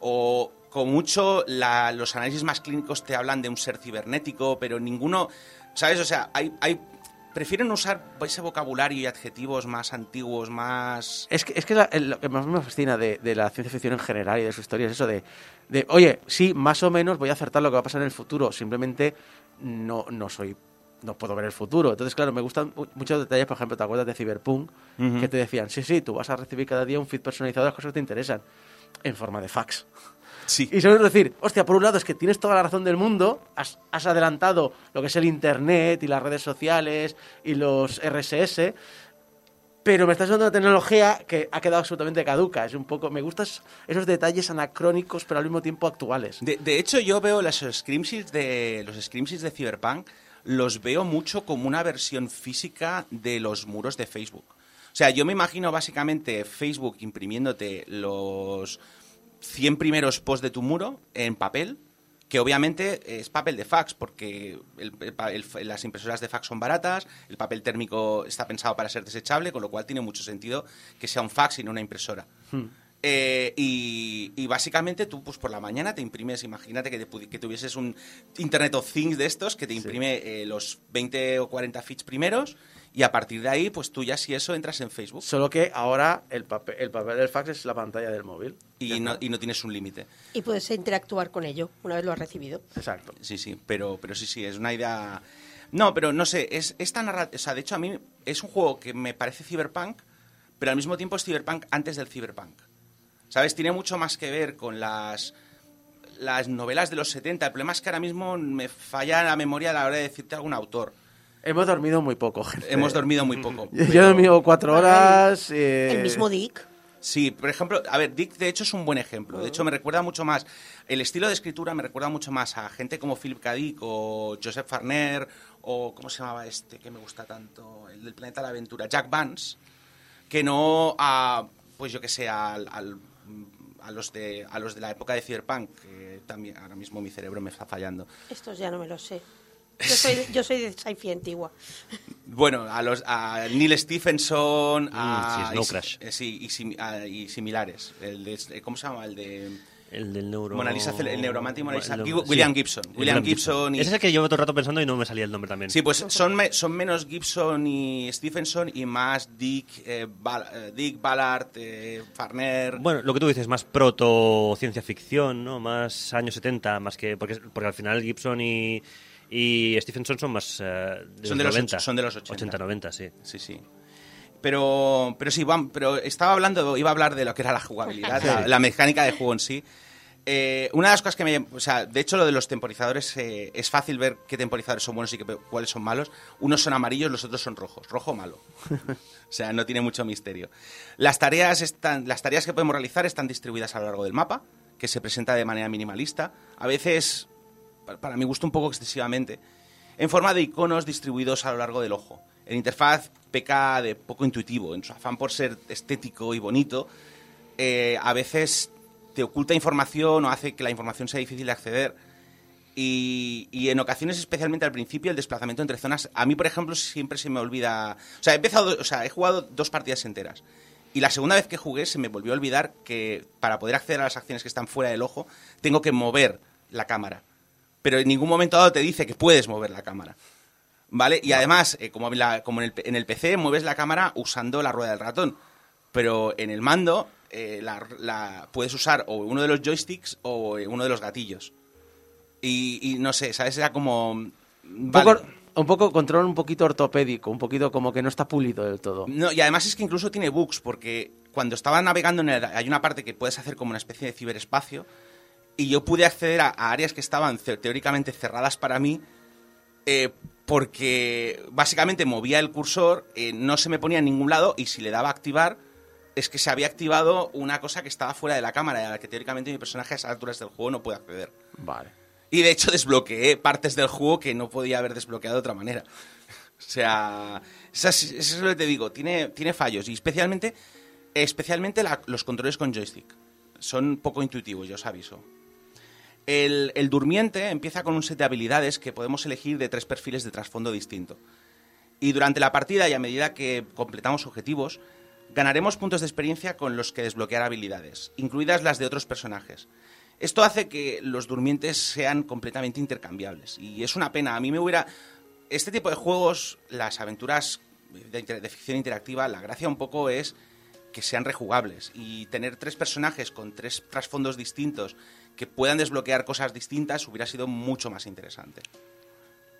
o con mucho la- los análisis más clínicos te hablan de un ser cibernético, pero ninguno, ¿sabes? O sea, hay, hay prefieren usar ese vocabulario y adjetivos más antiguos, más... Es que, es que la- lo que más me fascina de, de la ciencia ficción en general y de su historia es eso de, de, oye, sí, más o menos voy a acertar lo que va a pasar en el futuro, simplemente no, no soy no puedo ver el futuro. Entonces, claro, me gustan mu- muchos detalles, por ejemplo, ¿te acuerdas de Cyberpunk? Que te decían, sí, sí, tú vas a recibir cada día un feed personalizado de las cosas que te interesan, en forma de fax. Sí. Y solo decir, hostia, por un lado es que tienes toda la razón del mundo, has, has adelantado lo que es el Internet y las redes sociales y los RSS, pero me estás dando una tecnología que ha quedado absolutamente caduca. Es un poco, me gustan esos detalles anacrónicos, pero al mismo tiempo actuales. De, de hecho, yo veo los scrimsheets de los scrimsheets de Cyberpunk los veo mucho como una versión física de los muros de Facebook. O sea, yo me imagino básicamente Facebook imprimiéndote los 100 primeros posts de tu muro en papel, que obviamente es papel de fax, porque el- el pa- el- las impresoras de fax son baratas, el papel térmico está pensado para ser desechable, con lo cual tiene mucho sentido que sea un fax y no una impresora. Eh, y, y básicamente tú, pues por la mañana te imprimes, imagínate que, te que tuvieses un Internet of Things de estos que te imprime eh, los 20 o 40 feeds primeros y a partir de ahí, pues tú ya si eso entras en Facebook Solo que ahora el papel, el papel del fax es la pantalla del móvil. y no, y no tienes un límite. Y puedes interactuar con ello una vez lo has recibido. Exacto. Sí, sí, pero, pero sí, sí, es una idea... No, pero no sé, es esta narrativa... O sea, de hecho a mí es un juego que me parece cyberpunk, pero al mismo tiempo es cyberpunk antes del cyberpunk. ¿Sabes? Tiene mucho más que ver con las las novelas de los 70. El problema es que ahora mismo me falla la memoria a la hora de decirte algún autor. Hemos dormido muy poco, gente. Hemos dormido muy poco. Yo he dormido cuatro horas. eh, El mismo Dick. Sí, por ejemplo, a ver, Dick de hecho es un buen ejemplo. De hecho, me recuerda mucho más, el estilo de escritura me recuerda mucho más a gente como Philip K. Dick o Joseph Farner o, ¿cómo se llamaba este que me gusta tanto? El del Planeta de la Aventura, Jack Vance, que no a, pues yo que sé, al, al- a, los de, a los de la época de Cyberpunk, que también ahora mismo mi cerebro me está fallando. Estos ya no me los sé. Yo soy, yo soy de sci-fi antigua. Bueno, a los a Neil Stephenson, a, Mm, sí, Snow Crash. eh, sí, y, sim- a- y similares. El de, ¿Cómo se llama? El de... El del neuro... Mona Lisa, el neuromante y Mona Lisa. Sí. William Gibson. William Gibson y- Ese es el que llevo todo el rato pensando y no me salía el nombre también. Sí, pues son, me- son menos Gibson y Stephenson y más Dick, eh, eh, Dick Ballard, eh, Farner. Bueno, lo que tú dices, más proto ciencia ficción, ¿no? Más años 70, más que... Porque, porque al final Gibson y, y Stephenson son más... eh, de Son los de los 90. och- son de los 80. 80-90, sí. Sí, sí. Pero, pero sí, vam- pero estaba hablando, iba a hablar de lo que era la jugabilidad, la, la mecánica de juego en sí. Eh, una de las cosas que me... O sea, de hecho lo de los temporizadores eh, es fácil ver qué temporizadores son buenos y qué, cuáles son malos. Unos son amarillos, los otros son rojos. Rojo o malo. o sea, no tiene mucho misterio. Las tareas, están, las tareas que podemos realizar están distribuidas a lo largo del mapa, que se presenta de manera minimalista. A veces, para mi gusto un poco excesivamente, en forma de iconos distribuidos a lo largo del ojo. El interfaz peca de poco intuitivo, en su afán por ser estético y bonito, eh, a veces te oculta información o hace que la información sea difícil de acceder. Y, y en ocasiones, especialmente al principio, el desplazamiento entre zonas, a mí, por ejemplo, siempre se me olvida... O sea, he empezado, o sea, he jugado dos partidas enteras. Y la segunda vez que jugué se me volvió a olvidar que para poder acceder a las acciones que están fuera del ojo, tengo que mover la cámara. Pero en ningún momento dado te dice que puedes mover la cámara. ¿Vale? Y además, eh, como, la- como en, el, en el PC, mueves la cámara usando la rueda del ratón. Pero en el mando eh, la- la- puedes usar o uno de los joysticks o eh, uno de los gatillos. Y, y no sé, ¿sabes? Era como... Un vale. poco, un poco control un poquito ortopédico, un poquito como que no está pulido del todo. No, y además es que incluso tiene bugs, porque cuando estaba navegando en el, hay una parte que puedes hacer como una especie de ciberespacio, y yo pude acceder a, a áreas que estaban teóricamente cerradas para mí, eh, porque básicamente movía el cursor, eh, no se me ponía en ningún lado, y si le daba a activar, es que se había activado una cosa que estaba fuera de la cámara, y a la que teóricamente mi personaje a esas alturas del juego no puede acceder. Vale. Y de hecho desbloqueé partes del juego que no podía haber desbloqueado de otra manera. O sea, eso es, eso es lo que te digo, tiene, tiene fallos. Y especialmente, especialmente la- los controles con joystick. Son poco intuitivos, yo os aviso. El, durmiente empieza con un set de habilidades que podemos elegir de tres perfiles de trasfondo distinto. Y durante la partida y a medida que completamos objetivos, ganaremos puntos de experiencia con los que desbloquear habilidades, incluidas las de otros personajes. Esto hace que los durmientes sean completamente intercambiables. Y es una pena. A mí me hubiera... este tipo de juegos, las aventuras de ficción interactiva, la gracia un poco es que sean rejugables y tener tres personajes con tres trasfondos distintos que puedan desbloquear cosas distintas hubiera sido mucho más interesante.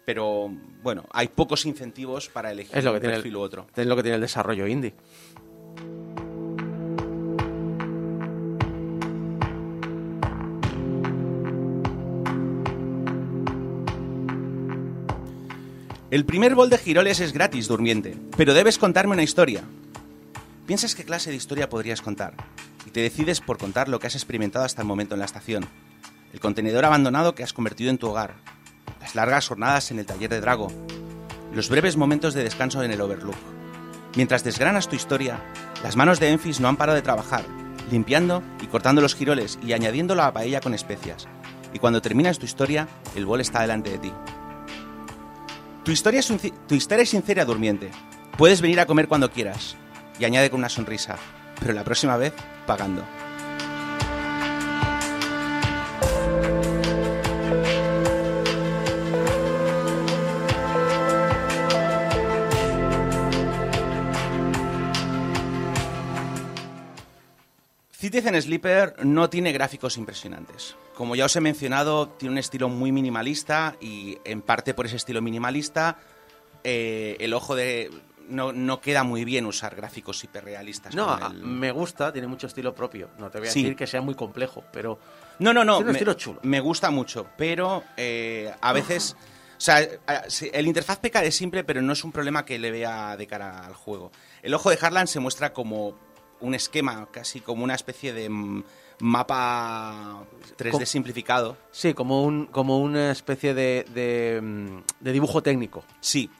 Pero bueno, hay pocos incentivos para elegir Es lo que un tiene el, u otro. es lo que tiene el desarrollo indie. El primer bol de giroles es gratis, durmiente, pero debes contarme una historia. Piensas qué clase de historia podrías contar y te decides por contar lo que has experimentado hasta el momento en la estación. El contenedor abandonado que has convertido en tu hogar. Las largas jornadas en el taller de Drago. Los breves momentos de descanso en el Overlook. Mientras desgranas tu historia, las manos de Enfis no han parado de trabajar, limpiando y cortando los giroles y añadiéndolo a la paella con especias. Y cuando terminas tu historia, el bol está delante de ti. Tu historia, es tu historia es sincera, durmiente. Puedes venir a comer cuando quieras. Y añade con una sonrisa. Pero la próxima vez, pagando. Citizen Sleeper no tiene gráficos impresionantes. Como ya os he mencionado, tiene un estilo muy minimalista y en parte por ese estilo minimalista eh, el ojo de... No, no queda muy bien usar gráficos hiperrealistas. No, el- me gusta, tiene mucho estilo propio. No te voy a Sí. decir que sea muy complejo, pero No, no, no. Tiene un me, estilo chulo. me gusta mucho, pero eh, a veces... O sea, el interfaz peca de simple, pero no es un problema que le vea de cara al juego. El ojo de Harlan se muestra como un esquema, casi como una especie de mapa 3D Com- simplificado. sí, como, un, como una especie de, de, mm, de dibujo técnico. Sí.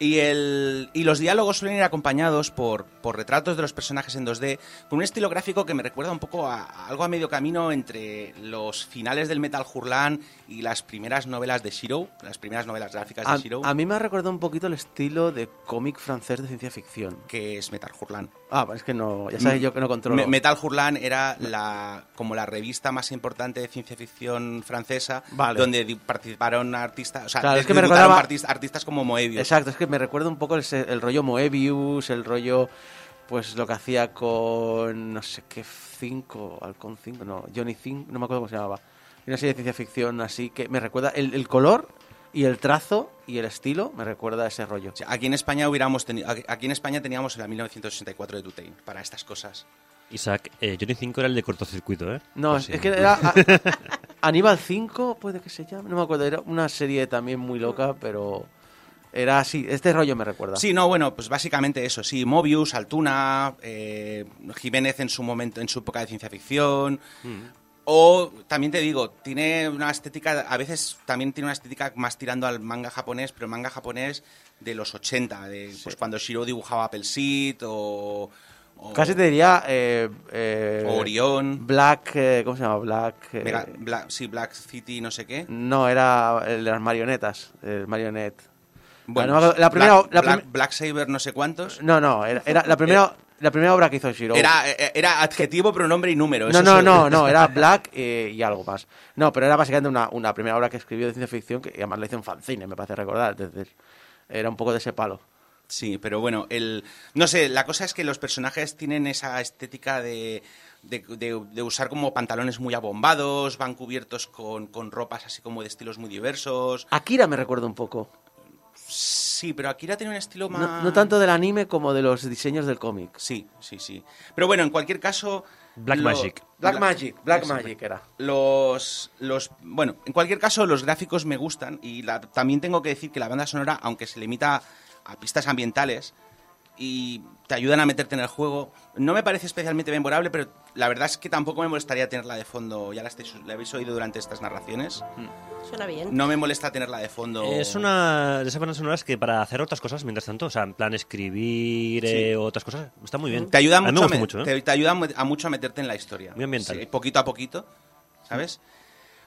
Y, el, y los diálogos suelen ir acompañados por, por retratos de los personajes en 2D, con un estilo gráfico que me recuerda un poco a, a algo a medio camino entre los finales del Metal Hurlan y las primeras novelas de Shiro, las primeras novelas gráficas A, de Shiro, a mí me ha recordado un poquito el estilo de cómic francés de ciencia ficción. que es Metal Hurlan. Ah, es que no, ya sabes yo que no controlo. Me- Metal Hurlan era la, como la revista más importante de ciencia ficción francesa, Vale. donde participaron artistas, o sea, Claro, es que me recordaba- artistas, artistas como Moebius. Exacto, es que me recuerda un poco el, se- el rollo Moebius, el rollo, pues lo que hacía con, no sé qué, 5, Halcón 5, no, Johnny 5, no me acuerdo cómo se llamaba. Una serie de ciencia ficción así que me recuerda, el, el color y el trazo y el estilo me recuerda a ese rollo. Aquí en España hubiéramos tenido, aquí en España teníamos la 1984 de Dutain para estas cosas. Isaac, eh, Johnny 5 era el de cortocircuito, ¿eh? No, Por es, si- es que era a- Aníbal 5, puede que se llame, no me acuerdo, era una serie también muy loca, pero era así, este rollo me recuerda. Sí, no, bueno, pues básicamente eso, sí, Mobius, Altuna, eh, Jiménez en su momento, en su época de ciencia ficción. O también te digo, tiene una estética, a veces también tiene una estética más tirando al manga japonés, pero manga japonés de los 80, de, pues cuando Shiro dibujaba Apple Seed o, o- Casi te diría eh, eh, Orión, Black, eh, ¿cómo se llama? Black. eh, Mega- Bla- sí, Black City, no sé qué. No, era el de las marionetas, el marionette. Bueno, acuerdo- la primera- Black, la Black- Saber, no sé cuántos. No, no, era, era la primera la primera obra que hizo Shiro. Era, eh, era adjetivo, pronombre y número. no, no, no, no, era Black eh, y algo más. No, pero era básicamente una, una primera obra que escribió de ciencia ficción que además la hizo en fanzine, me parece recordar. Entonces, era un poco de ese palo. Sí, pero bueno, el no sé, la cosa es que los personajes tienen esa estética de, de, de- de usar como pantalones muy abombados, van cubiertos con, con ropas así como de estilos muy diversos. Akira me recuerda un poco. Sí, pero Akira tiene un estilo más... No, no tanto del anime como de los diseños del cómic. Sí, sí, sí. Pero bueno, en cualquier caso... Black Magic. Black Bla- Magic, Black Eso. Magic era. Los, los, bueno, en cualquier caso, los gráficos me gustan y la- también tengo que decir que la banda sonora, aunque se limita a pistas ambientales y te ayudan a meterte en el juego, no me parece especialmente memorable, pero la verdad es que tampoco me molestaría tenerla de fondo. Ya la, estáis- la habéis oído durante estas narraciones. Suena bien. No me molesta tenerla de fondo. Es una de esas bandas sonoras que para hacer otras cosas mientras tanto, o sea, en plan escribir Sí. eh, otras cosas, está muy bien. Te ayuda mucho, a, gusta me- mucho, ¿eh? te, te ayuda a mucho a meterte en la historia. Muy ambiental. Sí, poquito a poquito, ¿sabes?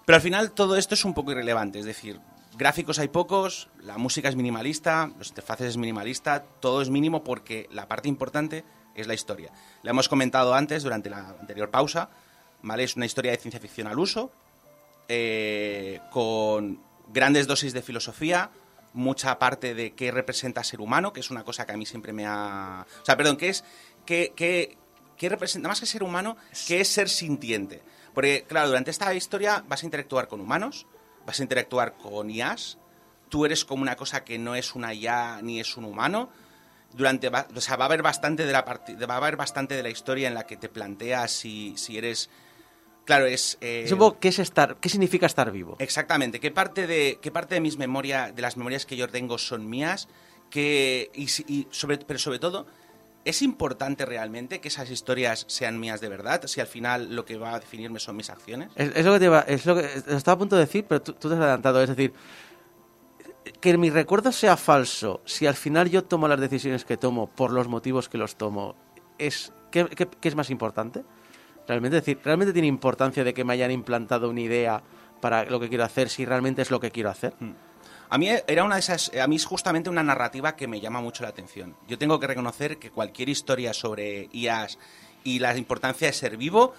Pero al final todo esto es un poco irrelevante. Es decir, gráficos hay pocos, la música es minimalista, los interfaces es minimalista, todo es mínimo porque la parte importante es la historia. La hemos comentado antes durante la anterior pausa. ¿vale? Es una historia de ciencia ficción al uso, eh, con grandes dosis de filosofía, mucha parte de qué representa ser humano, que es una cosa que a mí siempre me ha... O sea, perdón, ¿qué es... qué, qué- qué representa, más que ser humano, qué es ser sintiente? Porque, claro, durante esta historia vas a interactuar con humanos, vas a interactuar con IAs, tú eres como una cosa que no es una IA ni es un humano. Durante, va- o sea, va a haber bastante de la va a haber bastante de la historia en la que te planteas si, si eres claro es eh, ¿qué, es estar, ¿Qué significa estar vivo? Exactamente. ¿Qué parte de, qué parte de mis memorias, de las memorias que yo tengo son mías? Que, y, y sobre, pero sobre todo, ¿es importante realmente que esas historias sean mías de verdad? Si al final lo que va a definirme son mis acciones. Es, es lo que te iba- es lo que estaba a punto de decir, pero tú, tú te has adelantado. Es decir, que mi recuerdo sea falso, si al final yo tomo las decisiones que tomo por los motivos que los tomo, es ¿qué, qué- qué es más importante? Realmente, es decir, realmente tiene importancia de que me hayan implantado una idea para lo que quiero hacer, si realmente es lo que quiero hacer. A mí era una de esas, a mí es justamente una narrativa que me llama mucho la atención. Yo tengo que reconocer que cualquier historia sobre IAs y la importancia de ser vivo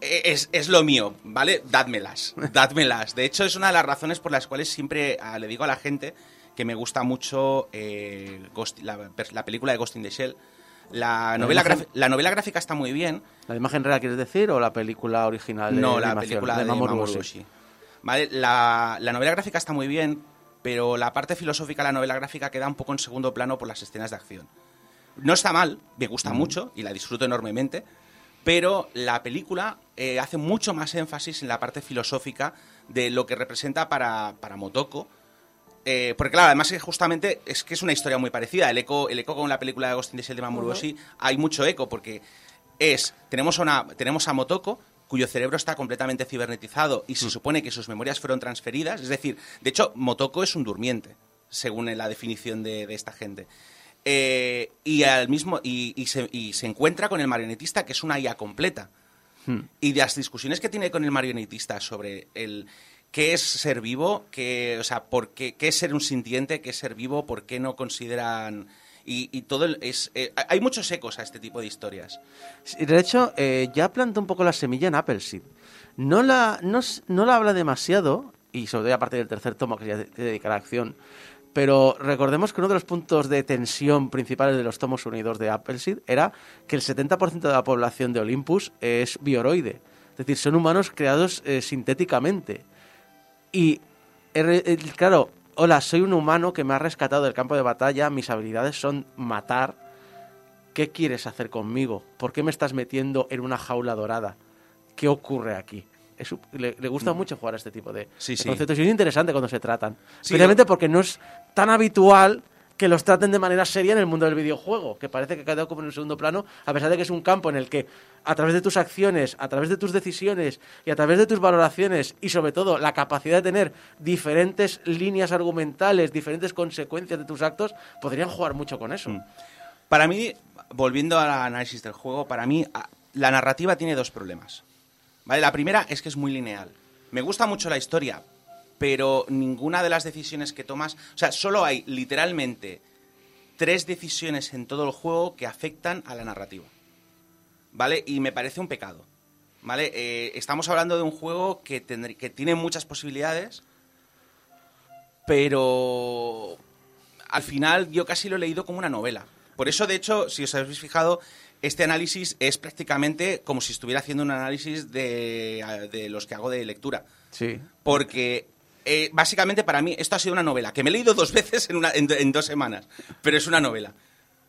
eh, es, es lo mío, ¿vale? Dádmelas, dádmelas. De hecho, es una de las razones por las cuales siempre ah, le digo a la gente que me gusta mucho eh, Ghost- la, la película de Ghost in the Shell. La novela, imagen- la novela gráfica está muy bien, ¿La imagen real quieres decir o la película original de no, la película de, Mamoru Mamoru? Oshii. Vale, la, la novela gráfica está muy bien, pero la parte filosófica de la novela gráfica queda un poco en segundo plano por las escenas de acción. No está mal, me gusta mucho y la disfruto enormemente, pero la película eh, hace mucho más énfasis en la parte filosófica de lo que representa para, para Motoko. Eh, porque claro, además es justamente es que es una historia muy parecida. El eco, el eco con la película de Shell de Mamoru Oshii, hay mucho eco porque es tenemos a, una, tenemos a Motoko cuyo cerebro está completamente cibernetizado y se supone que sus memorias fueron transferidas. Es decir, de hecho, Motoko es un durmiente, según la definición de, de esta gente. Eh, y, al mismo, y, y se, y se encuentra con el marionetista, que es una IA completa. Y de las discusiones que tiene con el marionetista sobre el qué es ser vivo, qué, o sea, por qué, qué es ser un sintiente, qué es ser vivo, por qué no consideran... Y, todo el- es... eh, hay muchos ecos a este tipo de historias. De hecho, eh, ya planta un poco la semilla en Appleseed. No la, no, no la habla demasiado, y sobre todo a partir del tercer tomo que se dedica a la acción, pero recordemos que uno de los puntos de tensión principales de los tomos unidos de Appleseed era que el 70% de la población de Olympus es bioroide. Es decir, son humanos creados eh, sintéticamente. Y, claro, hola, soy un humano que me ha rescatado del campo de batalla, mis habilidades son matar. ¿Qué quieres hacer conmigo? ¿Por qué me estás metiendo en una jaula dorada? ¿Qué ocurre aquí? Es le, le gusta mucho jugar a este tipo de, Mm. Sí, de sí. conceptos y es interesante cuando se tratan. Sí, Especialmente porque no es tan habitual que los traten de manera seria en el mundo del videojuego, que parece que ha quedado como en un segundo plano, a pesar de que es un campo en el que a través de tus acciones, a través de tus decisiones y a través de tus valoraciones y sobre todo la capacidad de tener diferentes líneas argumentales, diferentes consecuencias de tus actos, podrían jugar mucho con eso. Mm. Para mí, volviendo al análisis del juego, para mí a- la narrativa tiene dos problemas. ¿Vale? La primera es que es muy lineal. Me gusta mucho la historia, pero ninguna de las decisiones que tomas... O sea, solo hay literalmente tres decisiones en todo el juego que afectan a la narrativa. ¿Vale? Y me parece un pecado. ¿Vale? Eh, estamos hablando de un juego que, que tiene muchas posibilidades, pero al final yo casi lo he leído como una novela. Por eso, de hecho, si os habéis fijado, este análisis es prácticamente como si estuviera haciendo un análisis de, de los que hago de lectura. Sí. Porque eh, básicamente para mí esto ha sido una novela, que me he leído dos veces en, una- en do- en dos semanas, pero es una novela.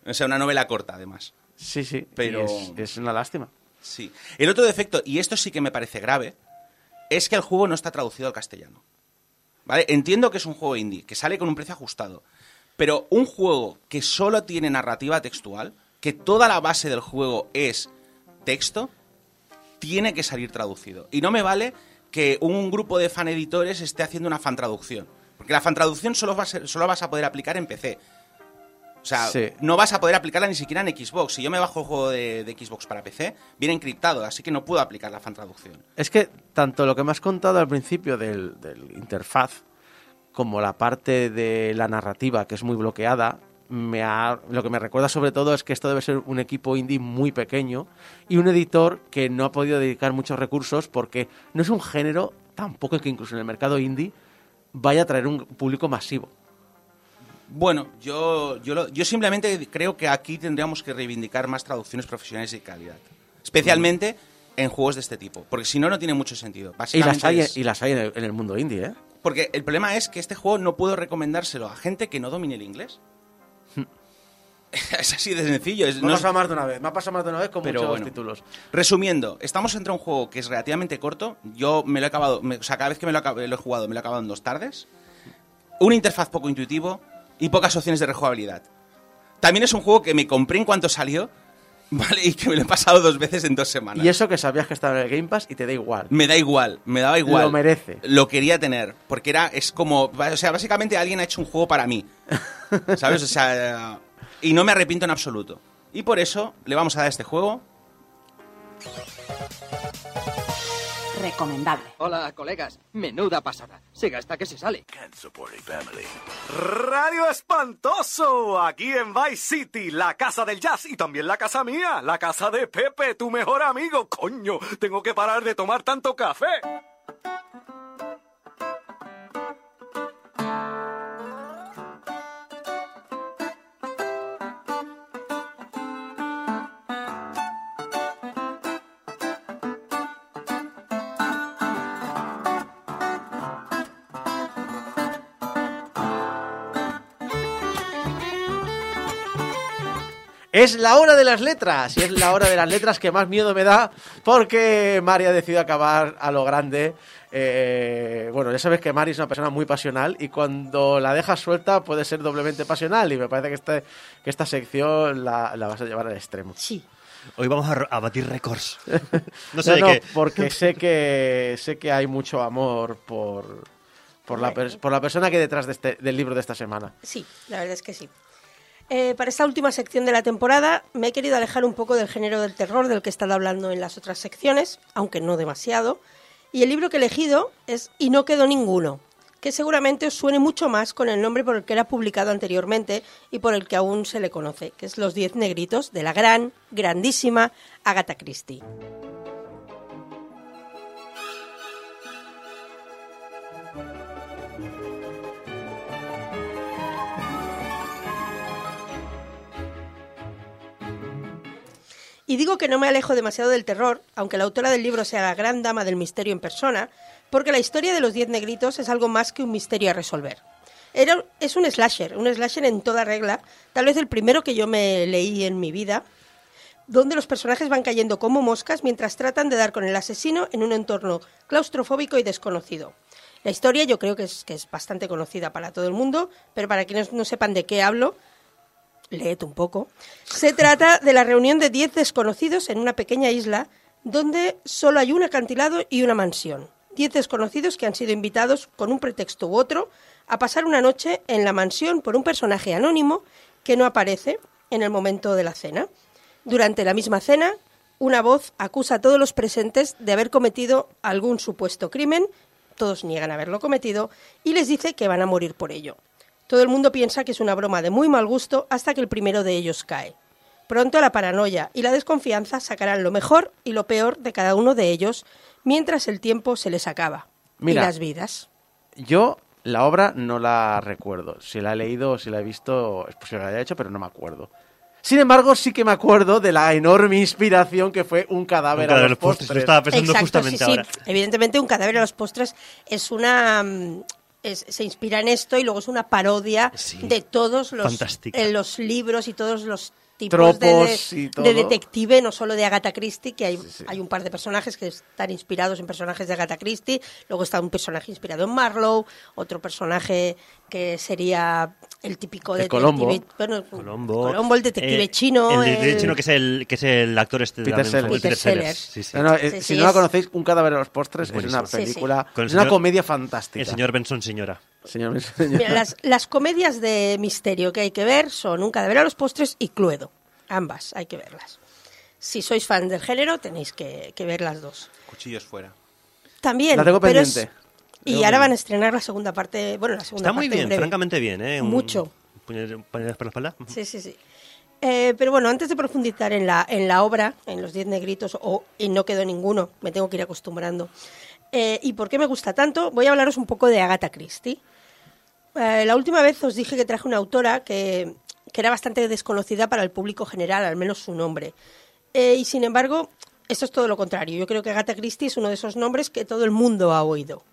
O sea, una novela corta, además. Sí, sí. Pero- es, es una lástima. Sí. El otro defecto, y esto sí que me parece grave, es que el juego no está traducido al castellano. ¿Vale? Entiendo que es un juego indie, que sale con un precio ajustado. Pero un juego que solo tiene narrativa textual, que toda la base del juego es texto, tiene que salir traducido. Y no me vale que un grupo de fan editores esté haciendo una fan traducción. Porque la fan traducción solo, va a ser- solo vas a poder aplicar en PC. O sea, Sí. no vas a poder aplicarla ni siquiera en Xbox. Si yo me bajo el juego de, de Xbox para PC, viene encriptado, así que no puedo aplicar la fan traducción. Es que tanto lo que me has contado al principio del, del interfaz como la parte de la narrativa, que es muy bloqueada, me ha- lo que me recuerda sobre todo es que esto debe ser un equipo indie muy pequeño y un editor que no ha podido dedicar muchos recursos porque no es un género tampoco que incluso en el mercado indie vaya a traer un público masivo. Bueno, yo, yo, lo- yo simplemente creo que aquí tendríamos que reivindicar más traducciones profesionales y de calidad. Especialmente en juegos de este tipo. Porque si no, no tiene mucho sentido. Y las hay, es- y las hay en el, en el mundo indie, ¿eh? Porque el problema es que este juego no puedo recomendárselo a gente que no domine el inglés. es así de sencillo. Es, Me ha no- pasado más de una vez, me ha pasado más de una vez con Pero muchos bueno. títulos. Resumiendo, estamos entre un juego que es relativamente corto. Yo me lo he acabado, me- o sea, cada vez que me lo, acab- lo he jugado, me lo he acabado en dos tardes. Una interfaz poco intuitivo y pocas opciones de rejugabilidad. También es un juego que me compré en cuanto salió, ¿vale? Y que me lo he pasado dos veces en dos semanas. Y eso que sabías que estaba en el Game Pass y te da igual. Me da igual, me daba igual. Lo merece. Lo quería tener, porque era, es como, o sea, básicamente alguien ha hecho un juego para mí. ¿Sabes? O sea, y no me arrepiento en absoluto. Y por eso le vamos a dar a este juego Recomendable. Hola, colegas. Menuda pasada. Se gasta que se sale. Radio Espantoso, aquí en Vice City, la casa del jazz y también la casa mía, la casa de Pepe, tu mejor amigo. Coño, tengo que parar de tomar tanto café. Es la hora de las letras y es la hora de las letras que más miedo me da porque Mari ha decidido acabar a lo grande. Eh, bueno, ya sabes que Mari es una persona muy pasional y cuando la dejas suelta puede ser doblemente pasional y me parece que, este, que esta sección la, la vas a llevar al extremo. Sí. Hoy vamos a, batir récords. No sé de qué. porque sé que sé que hay mucho amor por por la, por la persona que hay detrás de este, del libro de esta semana. Sí, la verdad es que sí. Eh, para esta última sección de la temporada me he querido alejar un poco del género del terror del que he estado hablando en las otras secciones, aunque no demasiado. Y el libro que he elegido es Y no quedó ninguno, que seguramente os suene mucho más con el nombre por el que era publicado anteriormente y por el que aún se le conoce, que es Los Diez Negritos de la gran, grandísima Agatha Christie. Y digo que no me alejo demasiado del terror, aunque la autora del libro sea la gran dama del misterio en persona, porque la historia de los diez negritos es algo más que un misterio a resolver. Es un slasher, un slasher en toda regla, tal vez el primero que yo me leí en mi vida, donde los personajes van cayendo como moscas mientras tratan de dar con el asesino en un entorno claustrofóbico y desconocido. La historia yo creo que es, que es bastante conocida para todo el mundo, pero para quienes no sepan de qué hablo, leed un poco. Se trata de la reunión de 10 desconocidos en una pequeña isla donde solo hay un acantilado y una mansión. 10 desconocidos que han sido invitados con un pretexto u otro a pasar una noche en la mansión por un personaje anónimo que no aparece en el momento de la cena. Durante la misma cena, una voz acusa a todos los presentes de haber cometido algún supuesto crimen, todos niegan haberlo cometido, y les dice que van a morir por ello. Todo el mundo piensa que es una broma de muy mal gusto hasta que el primero de ellos cae. Pronto la paranoia y la desconfianza sacarán lo mejor y lo peor de cada uno de ellos mientras el tiempo se les acaba. Mira. Y las vidas. Yo la obra no la recuerdo. Si la he leído o si la he visto, es posible que la haya hecho, pero no me acuerdo. Sin embargo, sí que me acuerdo de la enorme inspiración que fue un cadáver, Un cadáver a los los postres. postres. Lo estaba pensando Exacto, justamente sí, sí. ahora. Evidentemente, un cadáver a los postres es una. Es- se inspira en esto y luego es una parodia Sí. de todos los, eh, los libros y todos los tipos de, Tropos de- y todo. de detective, no solo de Agatha Christie, que hay, hay un par de personajes que están inspirados en personajes de Agatha Christie, luego está un personaje inspirado en Marlowe, otro personaje que sería el típico detective, Colombo. bueno, Colombo. Colombo, el detective Eh, chino, El detective el- chino que es el, que es el actor este Peter Sellers. Peter Sellers. Sí, sí. No, no, eh, Sí, si sí, no la conocéis, Un cadáver a los postres es una Sí, sí. película, es una señor- comedia fantástica. El señor Benson, señora. Señor- Mira, las, las comedias de misterio que hay que ver son Un cadáver a los postres y Cluedo. Ambas hay que verlas. Si sois fan del género, tenéis que, que ver las dos. Cuchillos fuera. También. La tengo pero es- pendiente. y Tengo ahora van a pendiente. estrenar la segunda parte. Bueno, la segunda Está muy parte en bien, breve. francamente bien, ¿eh? Un- Mucho. puñal- puñales por la espalda. Sí, sí, sí. Eh, pero bueno, antes de profundizar en la, en la obra, en los Diez Negritos, o y no quedó ninguno, me tengo que ir acostumbrando. Eh, ¿Y por qué me gusta tanto? Voy a hablaros un poco de Agatha Christie. eh, la última vez os dije que traje una autora que, que era bastante desconocida para el público general, al menos su nombre. Eh, y sin embargo, esto es todo lo contrario. Yo creo que Agatha Christie es uno de esos nombres que todo el mundo ha oído.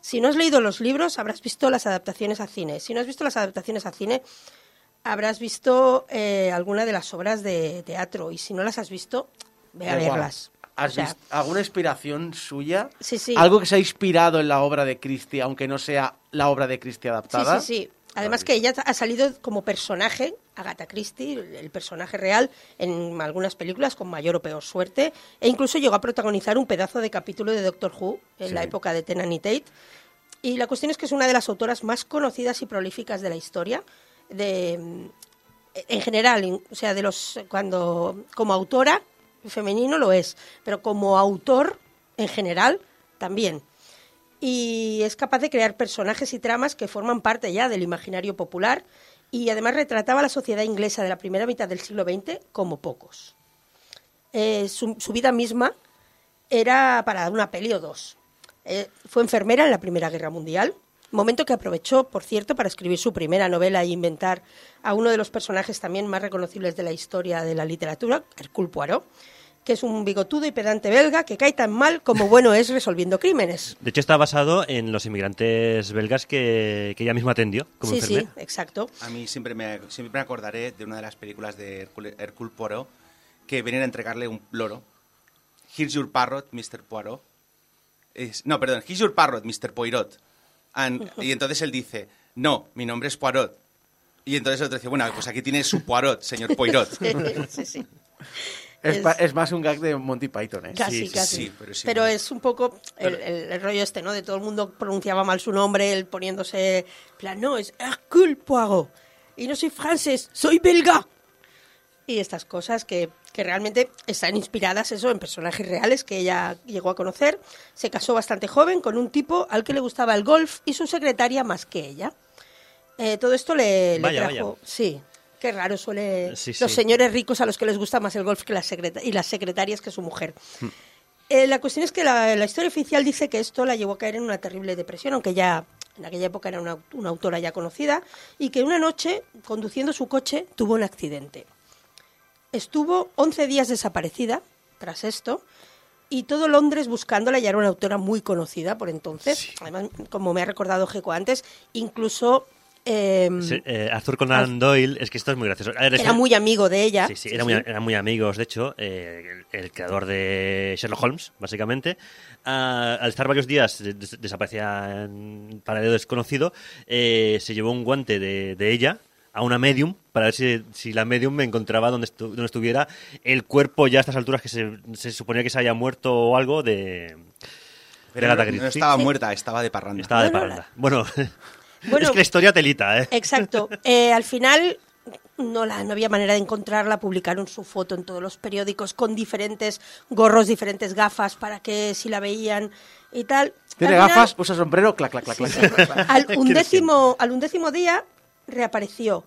Si no has leído los libros, habrás visto las adaptaciones a cine. Si no has visto las adaptaciones a cine, habrás visto eh, alguna de las obras de teatro. Y si no las has visto, ve a verlas. ¿Has O sea, visto alguna inspiración suya? Sí, sí. Algo que se ha inspirado en la obra de Christie, aunque no sea la obra de Christie Sí, adaptada. sí, sí. Además que ella ha salido como personaje, Agatha Christie, el personaje real, en algunas películas con mayor o peor suerte, e incluso llegó a protagonizar un pedazo de capítulo de Doctor Who en Sí. la época de Tennant y Tate. Y la cuestión es que es una de las autoras más conocidas y prolíficas de la historia, de, en general, o sea, de los cuando como autora femenino lo es, pero como autor en general también y es capaz de crear personajes y tramas que forman parte ya del imaginario popular y además retrataba la sociedad inglesa de la primera mitad del siglo XX como pocos. Eh, su, su vida misma era para una peli o dos. Eh, fue enfermera en la Primera Guerra Mundial, momento que aprovechó, por cierto, para escribir su primera novela e inventar a uno de los personajes también más reconocibles de la historia de la literatura, Hercule Poirot, que es un bigotudo y pedante belga que cae tan mal como bueno es resolviendo crímenes. De hecho, está basado en los inmigrantes belgas que, que ella misma atendió como sí, sí, enfermera. exacto. A mí siempre me, siempre me acordaré de una de las películas de Hercule, Hercule Poirot que venían a entregarle un loro. Here's your parrot, Mr. Poirot. Es- no, perdón, here's your parrot, Mr. Poirot. And- y entonces él dice, no, mi nombre es Poirot. Y entonces el otro dice, bueno, pues aquí tiene su Poirot, señor Poirot. sí, sí. Es, Es- es más un gag de Monty Python, ¿eh? Casi, sí, casi. sí, pero sí, pero es un poco el, el- el rollo este, ¿no? De todo el mundo pronunciaba mal su nombre, él poniéndose, plan, no, es Hercule Poirot. Y no soy francés, soy belga. Y estas cosas que, que realmente están inspiradas eso en personajes reales que ella llegó a conocer. Se casó bastante joven con un tipo al que le gustaba el golf y su secretaria más que ella. Eh, todo esto le, le Vaya, trajo... vaya. Sí, qué raro suele... Sí, los sí. señores ricos a los que les gusta más el golf que la secreta- y las secretarias que su mujer. Hmm. Eh, la cuestión es que la, la historia oficial dice que esto la llevó a caer en una terrible depresión, aunque ya en aquella época era una, una autora ya conocida, y que una noche, conduciendo su coche, tuvo un accidente. Estuvo 11 días desaparecida tras esto, y todo Londres buscándola, ya era una autora muy conocida por entonces. Además, como me ha recordado Geco antes, incluso em, Sí, eh, Arthur Conan Doyle, es que esto es muy gracioso. Ver, era muy amigo de ella. Sí, sí, era muy, eran muy amigos, de hecho, eh, el, el creador de Sherlock Holmes, básicamente. Ah, al estar varios días des- desaparecía en paradero desconocido, eh, se llevó un guante de, de ella a una medium para ver si, si la medium me encontraba donde, estu- donde estuviera el cuerpo ya a estas alturas que se, se suponía que se había muerto o algo de, Agatha no estaba muerta, estaba de parranda. Estaba de Bueno, parranda. Bueno, Bueno, es que la historia telita, ¿eh? Exacto. Eh, al final no, la, no había manera de encontrarla, publicaron su foto en todos los periódicos con diferentes gorros, diferentes gafas para que si la veían y tal. Tiene Al final, gafas, usa sombrero, clac, clac, clac, clac. al, undécimo, al undécimo día reapareció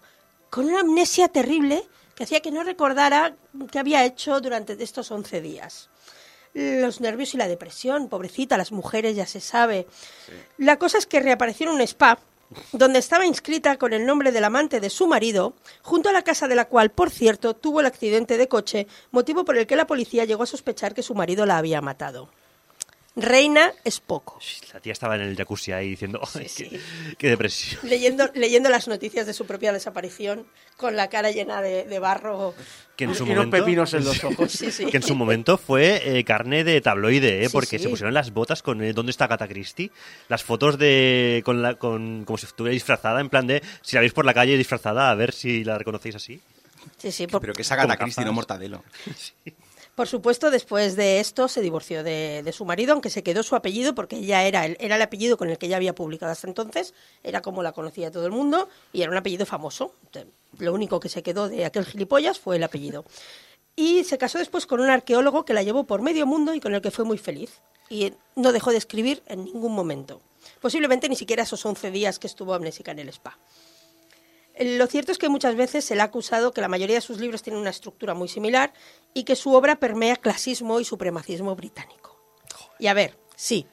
con una amnesia terrible que hacía que no recordara qué había hecho durante estos 11 días. Los nervios y la depresión, pobrecita, las mujeres ya se sabe. La cosa es que reapareció en un spa donde estaba inscrita con el nombre del amante de su marido, junto a la casa de la cual, por cierto, tuvo el accidente de coche, motivo por el que la policía llegó a sospechar que su marido la había matado. Reina es poco. La tía estaba en el jacuzzi ahí diciendo, "Ay, Sí, qué, qué depresión. leyendo, leyendo las noticias de su propia desaparición con la cara llena de, de barro. que en su Y unos momento, pepinos en los ojos. Sí, sí. que en su momento fue eh, carne de tabloide, ¿eh? Sí, porque sí. se pusieron las botas con eh, dónde está Agatha Christie, las fotos de con la con como si estuviera disfrazada, en plan de si la veis por la calle disfrazada, a ver si la reconocéis así. Sí, sí, por, Pero que es Agatha Christie, no Mortadelo. por supuesto, después de esto se divorció de, su marido, aunque se quedó su apellido porque ella era el, era el apellido con el que ella había publicado hasta entonces, era como la conocía todo el mundo y era un apellido famoso. Lo único que se quedó de aquel gilipollas fue el apellido. Y se casó después con un arqueólogo que la llevó por medio mundo y con el que fue muy feliz. Y no dejó de escribir en ningún momento. Posiblemente ni siquiera esos 11 días que estuvo amnésica en el spa. Lo cierto es que muchas veces se le ha acusado que la mayoría de sus libros tienen una estructura muy similar y que su obra permea clasismo y supremacismo británico. Y a ver, sí,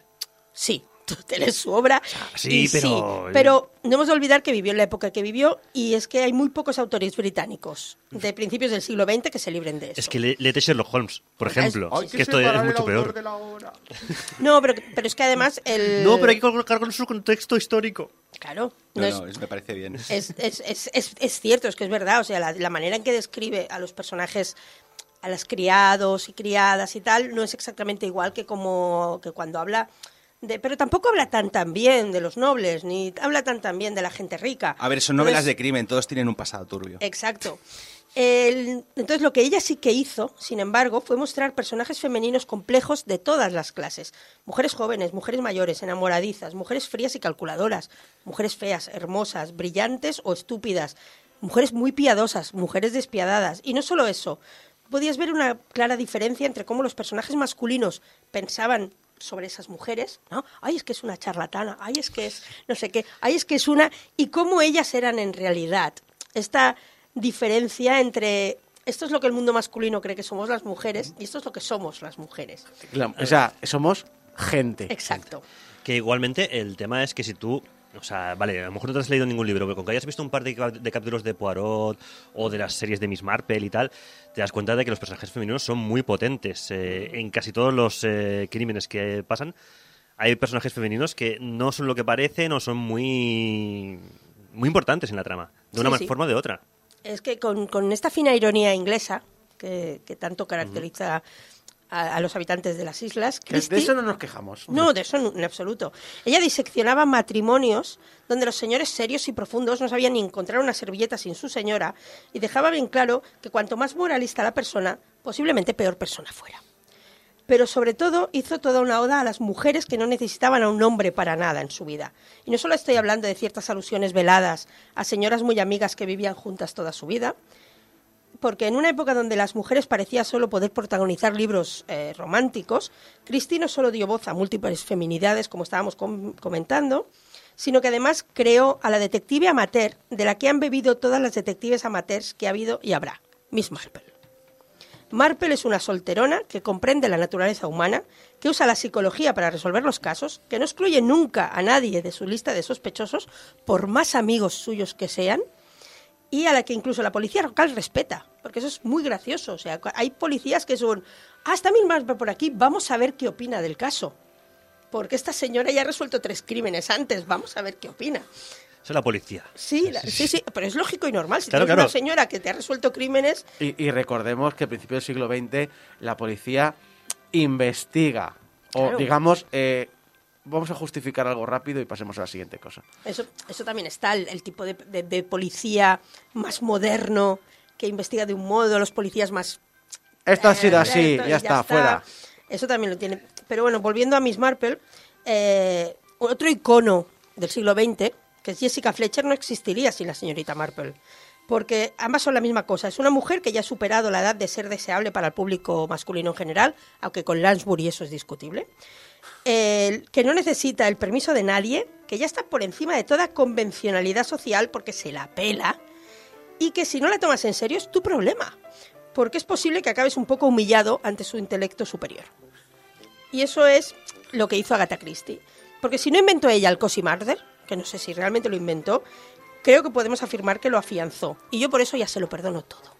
sí, Aristóteles, su obra. sí, y pero- pero no hemos de olvidar que vivió en la época que vivió y es que hay muy pocos autores británicos de principios del siglo XX que se libren de eso. Es que le- léete Sherlock Holmes, por Es- ejemplo. Hay que, esto es mucho peor. No, pero, pero es que además el... No, pero hay que colocarlo en su contexto histórico. Claro, No, no es- no, es- me parece bien. Es, es, es, es, es cierto, es que es verdad. O sea, la, la manera en que describe a los personajes, a las criados y criadas y tal, no es exactamente igual que como que cuando habla de. Pero tampoco habla tan tan bien de los nobles, ni habla tan tan bien de la gente rica. A ver, son novelas Entonces- de crimen, todos tienen un pasado turbio. Exacto. El- entonces, lo que ella sí que hizo, sin embargo, fue mostrar personajes femeninos complejos de todas las clases. Mujeres jóvenes, mujeres mayores, enamoradizas, mujeres frías y calculadoras, mujeres feas, hermosas, brillantes o estúpidas, mujeres muy piadosas, mujeres despiadadas. Y no solo eso, podías ver una clara diferencia entre cómo los personajes masculinos pensaban sobre esas mujeres, ¿no? Ay, es que es una charlatana, ay, es que es no sé qué, ay, es que es una... y cómo ellas eran en realidad. Esta diferencia entre esto es lo que el mundo masculino cree que somos las mujeres y esto es lo que somos las mujeres. La- o sea, somos gente. Exacto. Que igualmente el tema es que si tú, o sea, vale, a lo mejor no te has leído ningún libro, pero con que hayas visto un par de, de capítulos de Poirot o de las series de Miss Marple y tal, te das cuenta de que los personajes femeninos son muy potentes. Eh, en casi todos los eh, crímenes que pasan, hay personajes femeninos que no son lo que parecen o son muy, muy importantes en la trama, de una sí. forma o de otra. Es que con, con esta fina ironía inglesa que, que tanto caracteriza a, a los habitantes de las islas, de eso no nos quejamos. No, de eso en, en absoluto. Ella diseccionaba matrimonios donde los señores serios y profundos no sabían ni encontrar una servilleta sin su señora y dejaba bien claro que cuanto más moralista la persona, posiblemente peor persona fuera. Pero sobre todo hizo toda una oda a las mujeres que no necesitaban a un hombre para nada en su vida. Y no solo estoy hablando de ciertas alusiones veladas a señoras muy amigas que vivían juntas toda su vida, porque en una época donde las mujeres parecía solo poder protagonizar libros eh, románticos, Christie no solo dio voz a múltiples feminidades, como estábamos com- comentando, sino que además creó a la detective amateur de la que han bebido todas las detectives amateurs que ha habido y habrá, Miss Marple. Marple es una solterona que comprende la naturaleza humana, que usa la psicología para resolver los casos, que no excluye nunca a nadie de su lista de sospechosos, por más amigos suyos que sean, y a la que incluso la policía local respeta, porque eso es muy gracioso. O sea, hay policías que son, ah, está Marple por aquí, vamos a ver qué opina del caso. Porque esta señora ya ha resuelto tres crímenes antes, vamos a ver qué opina. Eso es la policía. Sí, la- sí, sí, pero es lógico y normal. Si Claro, tienes claro. una señora que te ha resuelto crímenes, Y, y recordemos que a principios del siglo XX la policía investiga. O Claro. digamos, eh, vamos a justificar algo rápido y pasemos a la siguiente cosa. Eso, eso también está, el, el tipo de, de- de policía más moderno que investiga de un modo, los policías más... Esto ha sido eh, así, ya, está, fuera. Eso también lo tiene. Pero bueno, volviendo a Miss Marple, eh, otro icono del siglo XX, Jessica Fletcher, no existiría sin la señorita Marple. Porque ambas son la misma cosa. Es una mujer que ya ha superado la edad de ser deseable para el público masculino en general, aunque con Lansbury eso es discutible. Que no necesita el permiso de nadie, que ya está por encima de toda convencionalidad social porque se la pela, y que si no la tomas en serio es tu problema, porque es posible que acabes un poco humillado ante su intelecto superior. Y eso es lo que hizo Agatha Christie. Porque si no inventó ella el Cosi Murder, que no sé si realmente lo inventó, creo que podemos afirmar que lo afianzó. Y yo por eso ya se lo perdono todo.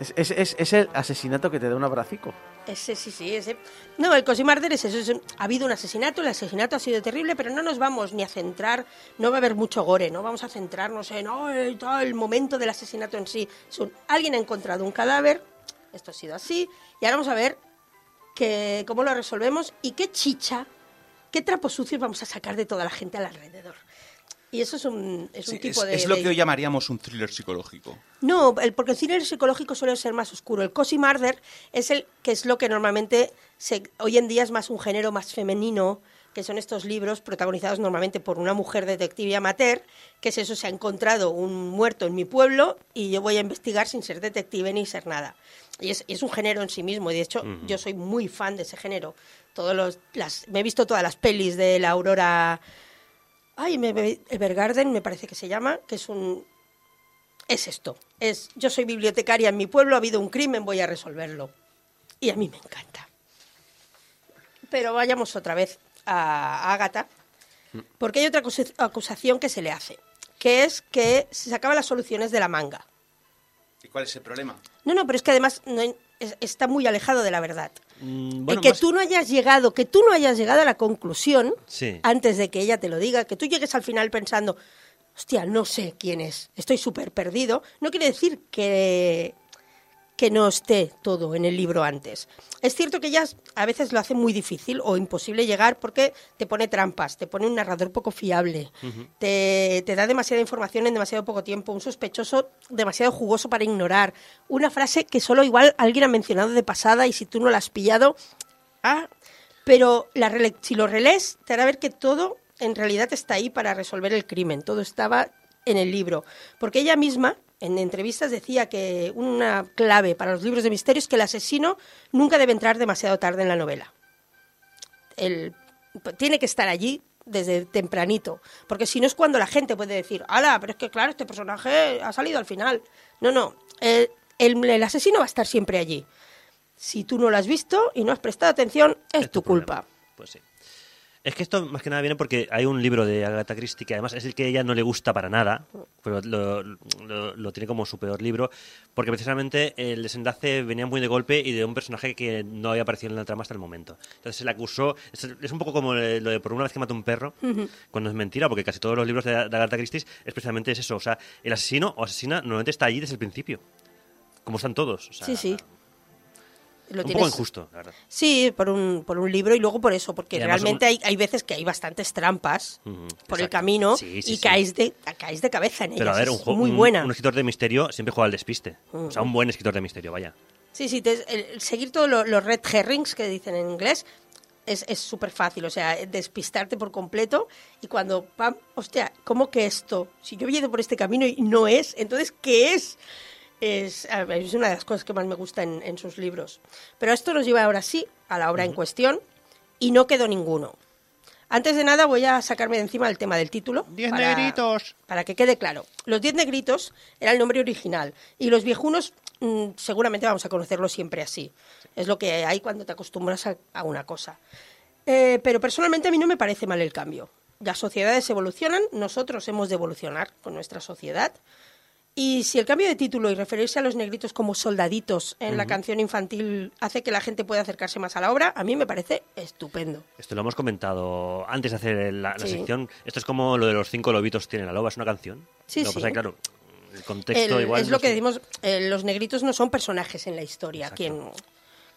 Es, es- es- es el asesinato que te da un abracico. Ese, sí, sí, ese. No, el Cosi Murder es eso. es ha habido un asesinato, el asesinato ha sido terrible, pero no nos vamos ni a centrar, no va a haber mucho gore, no vamos a centrarnos en "Ay, tal, el momento del asesinato en sí. Un- alguien ha encontrado un cadáver, esto ha sido así, y ahora vamos a ver que, cómo lo resolvemos y qué chicha, qué trapos sucios vamos a sacar de toda la gente al alrededor. Y eso es un, es un Sí, tipo es, de... es lo de- que hoy llamaríamos un thriller psicológico. no, el, porque el cine psicológico suele ser más oscuro. El cozy murder es el que es lo que normalmente se, hoy en día es más un género más femenino, que son estos libros protagonizados normalmente por una mujer detective amateur, que es eso, se ha encontrado un muerto en mi pueblo y yo voy a investigar sin ser detective ni ser nada. Y es, es un género en sí mismo, y de hecho yo soy muy fan de ese género. Todos los, las, me he visto todas las pelis de la Aurora... Ay, me- Evergarden me parece que se llama, que es un, es esto. Es yo soy bibliotecaria en mi pueblo, ha habido un crimen, voy a resolverlo. Y a mí me encanta. Pero vayamos otra vez a Agatha, porque hay otra acusa- acusación que se le hace, que es que se sacaban las soluciones de la manga. ¿Y cuál es el problema? No, no, pero es que además no hay- es- está muy alejado de la verdad. Mm, El bueno, que más- tú no hayas llegado, que tú no hayas llegado a la conclusión Sí. antes de que ella te lo diga, que tú llegues al final pensando, hostia, no sé quién es, estoy súper perdido, no quiere decir que, que no esté todo en el libro antes. Es cierto que ella a veces lo hace muy difícil o imposible llegar porque te pone trampas, te pone un narrador poco fiable, te, te da demasiada información en demasiado poco tiempo, un sospechoso demasiado jugoso para ignorar, una frase que solo igual alguien ha mencionado de pasada y si tú no la has pillado, ah, pero la si lo relees, te hará ver que todo en realidad está ahí para resolver el crimen. Todo estaba en el libro. Porque ella misma, en entrevistas, decía que una clave para los libros de misterio es que el asesino nunca debe entrar demasiado tarde en la novela. El- tiene que estar allí desde tempranito. Porque si no es cuando la gente puede decir, ¡Hala! Pero es que, claro, este personaje ha salido al final. No, no. El, el- el asesino va a estar siempre allí. Si tú no lo has visto y no has prestado atención, es, tu culpa. Pues sí. Es que esto más que nada viene porque hay un libro de Agatha Christie que además es el que a ella no le gusta para nada, pero lo, lo- lo tiene como su peor libro, porque precisamente el desenlace venía muy de golpe y de un personaje que no había aparecido en la trama hasta el momento. Entonces se le acusó, es, un poco como lo de por una vez que mata un perro, cuando es mentira, porque casi todos los libros de, de Agatha Christie es precisamente eso, o sea, el asesino o asesina normalmente está allí desde el principio, como están todos. o sea, sí, sí. Lo un tienes- poco injusto, la verdad. Sí, por un, por un libro y luego por eso, porque realmente un- hay, hay veces que hay bastantes trampas por el camino Sí, sí, y sí. caes de, caes de cabeza en ellas. Pero a ver, es un, juego, muy un- buena. un escritor de misterio siempre juega al despiste. O sea, un buen escritor de misterio, vaya. Sí, sí, te- el- el seguir todos lo- los red herrings que dicen en inglés es es súper fácil, o sea, despistarte por completo y cuando, pam, hostia, ¿cómo que esto? Si yo he ido por este camino y no es, entonces, ¿qué es? Es, una de las cosas que más me gusta en, en sus libros. Pero esto nos lleva ahora sí a la obra en cuestión y no quedó ninguno. Antes de nada voy a sacarme de encima el tema del título. Diez para- negritos. Para que quede claro. Los Diez Negritos era el nombre original y los viejunos mm, seguramente vamos a conocerlos siempre así. Es lo que hay cuando te acostumbras a, a una cosa. Eh, pero personalmente a mí no me parece mal el cambio. Las sociedades evolucionan, nosotros hemos de evolucionar con nuestra sociedad. Y si el cambio de título y referirse a los negritos como soldaditos en la canción infantil hace que la gente pueda acercarse más a la obra, a mí me parece estupendo. Esto lo hemos comentado antes de hacer la, la Sí. sección. Esto es como lo de los cinco lobitos tienen la loba, es una canción. Sí, lo que sí. pasa es que, claro, el contexto El- igual. es no lo que decimos, eh, los negritos no son personajes en la historia. Quien,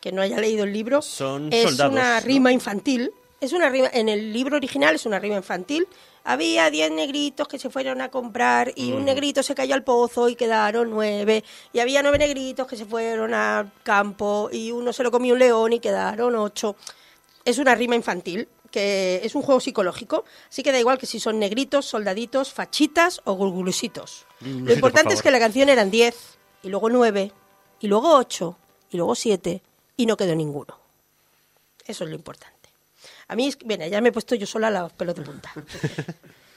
que no haya leído el libro Son es soldados, una ¿no? rima infantil. Es una rima, en el libro original es una rima infantil. Había diez negritos que se fueron a comprar y un negrito se cayó al pozo y quedaron nueve. Y había nueve negritos que se fueron al campo y uno se lo comió un león y quedaron ocho. Es una rima infantil que es un juego psicológico, así que da igual que si son negritos, soldaditos, fachitas o gurgulusitos. Mm, Lo importante por es que la canción eran 10, y luego 9, y luego 8, y luego 7, y no quedó ninguno. Eso es lo importante. A mí, mira, ya me he puesto yo sola los pelos de punta.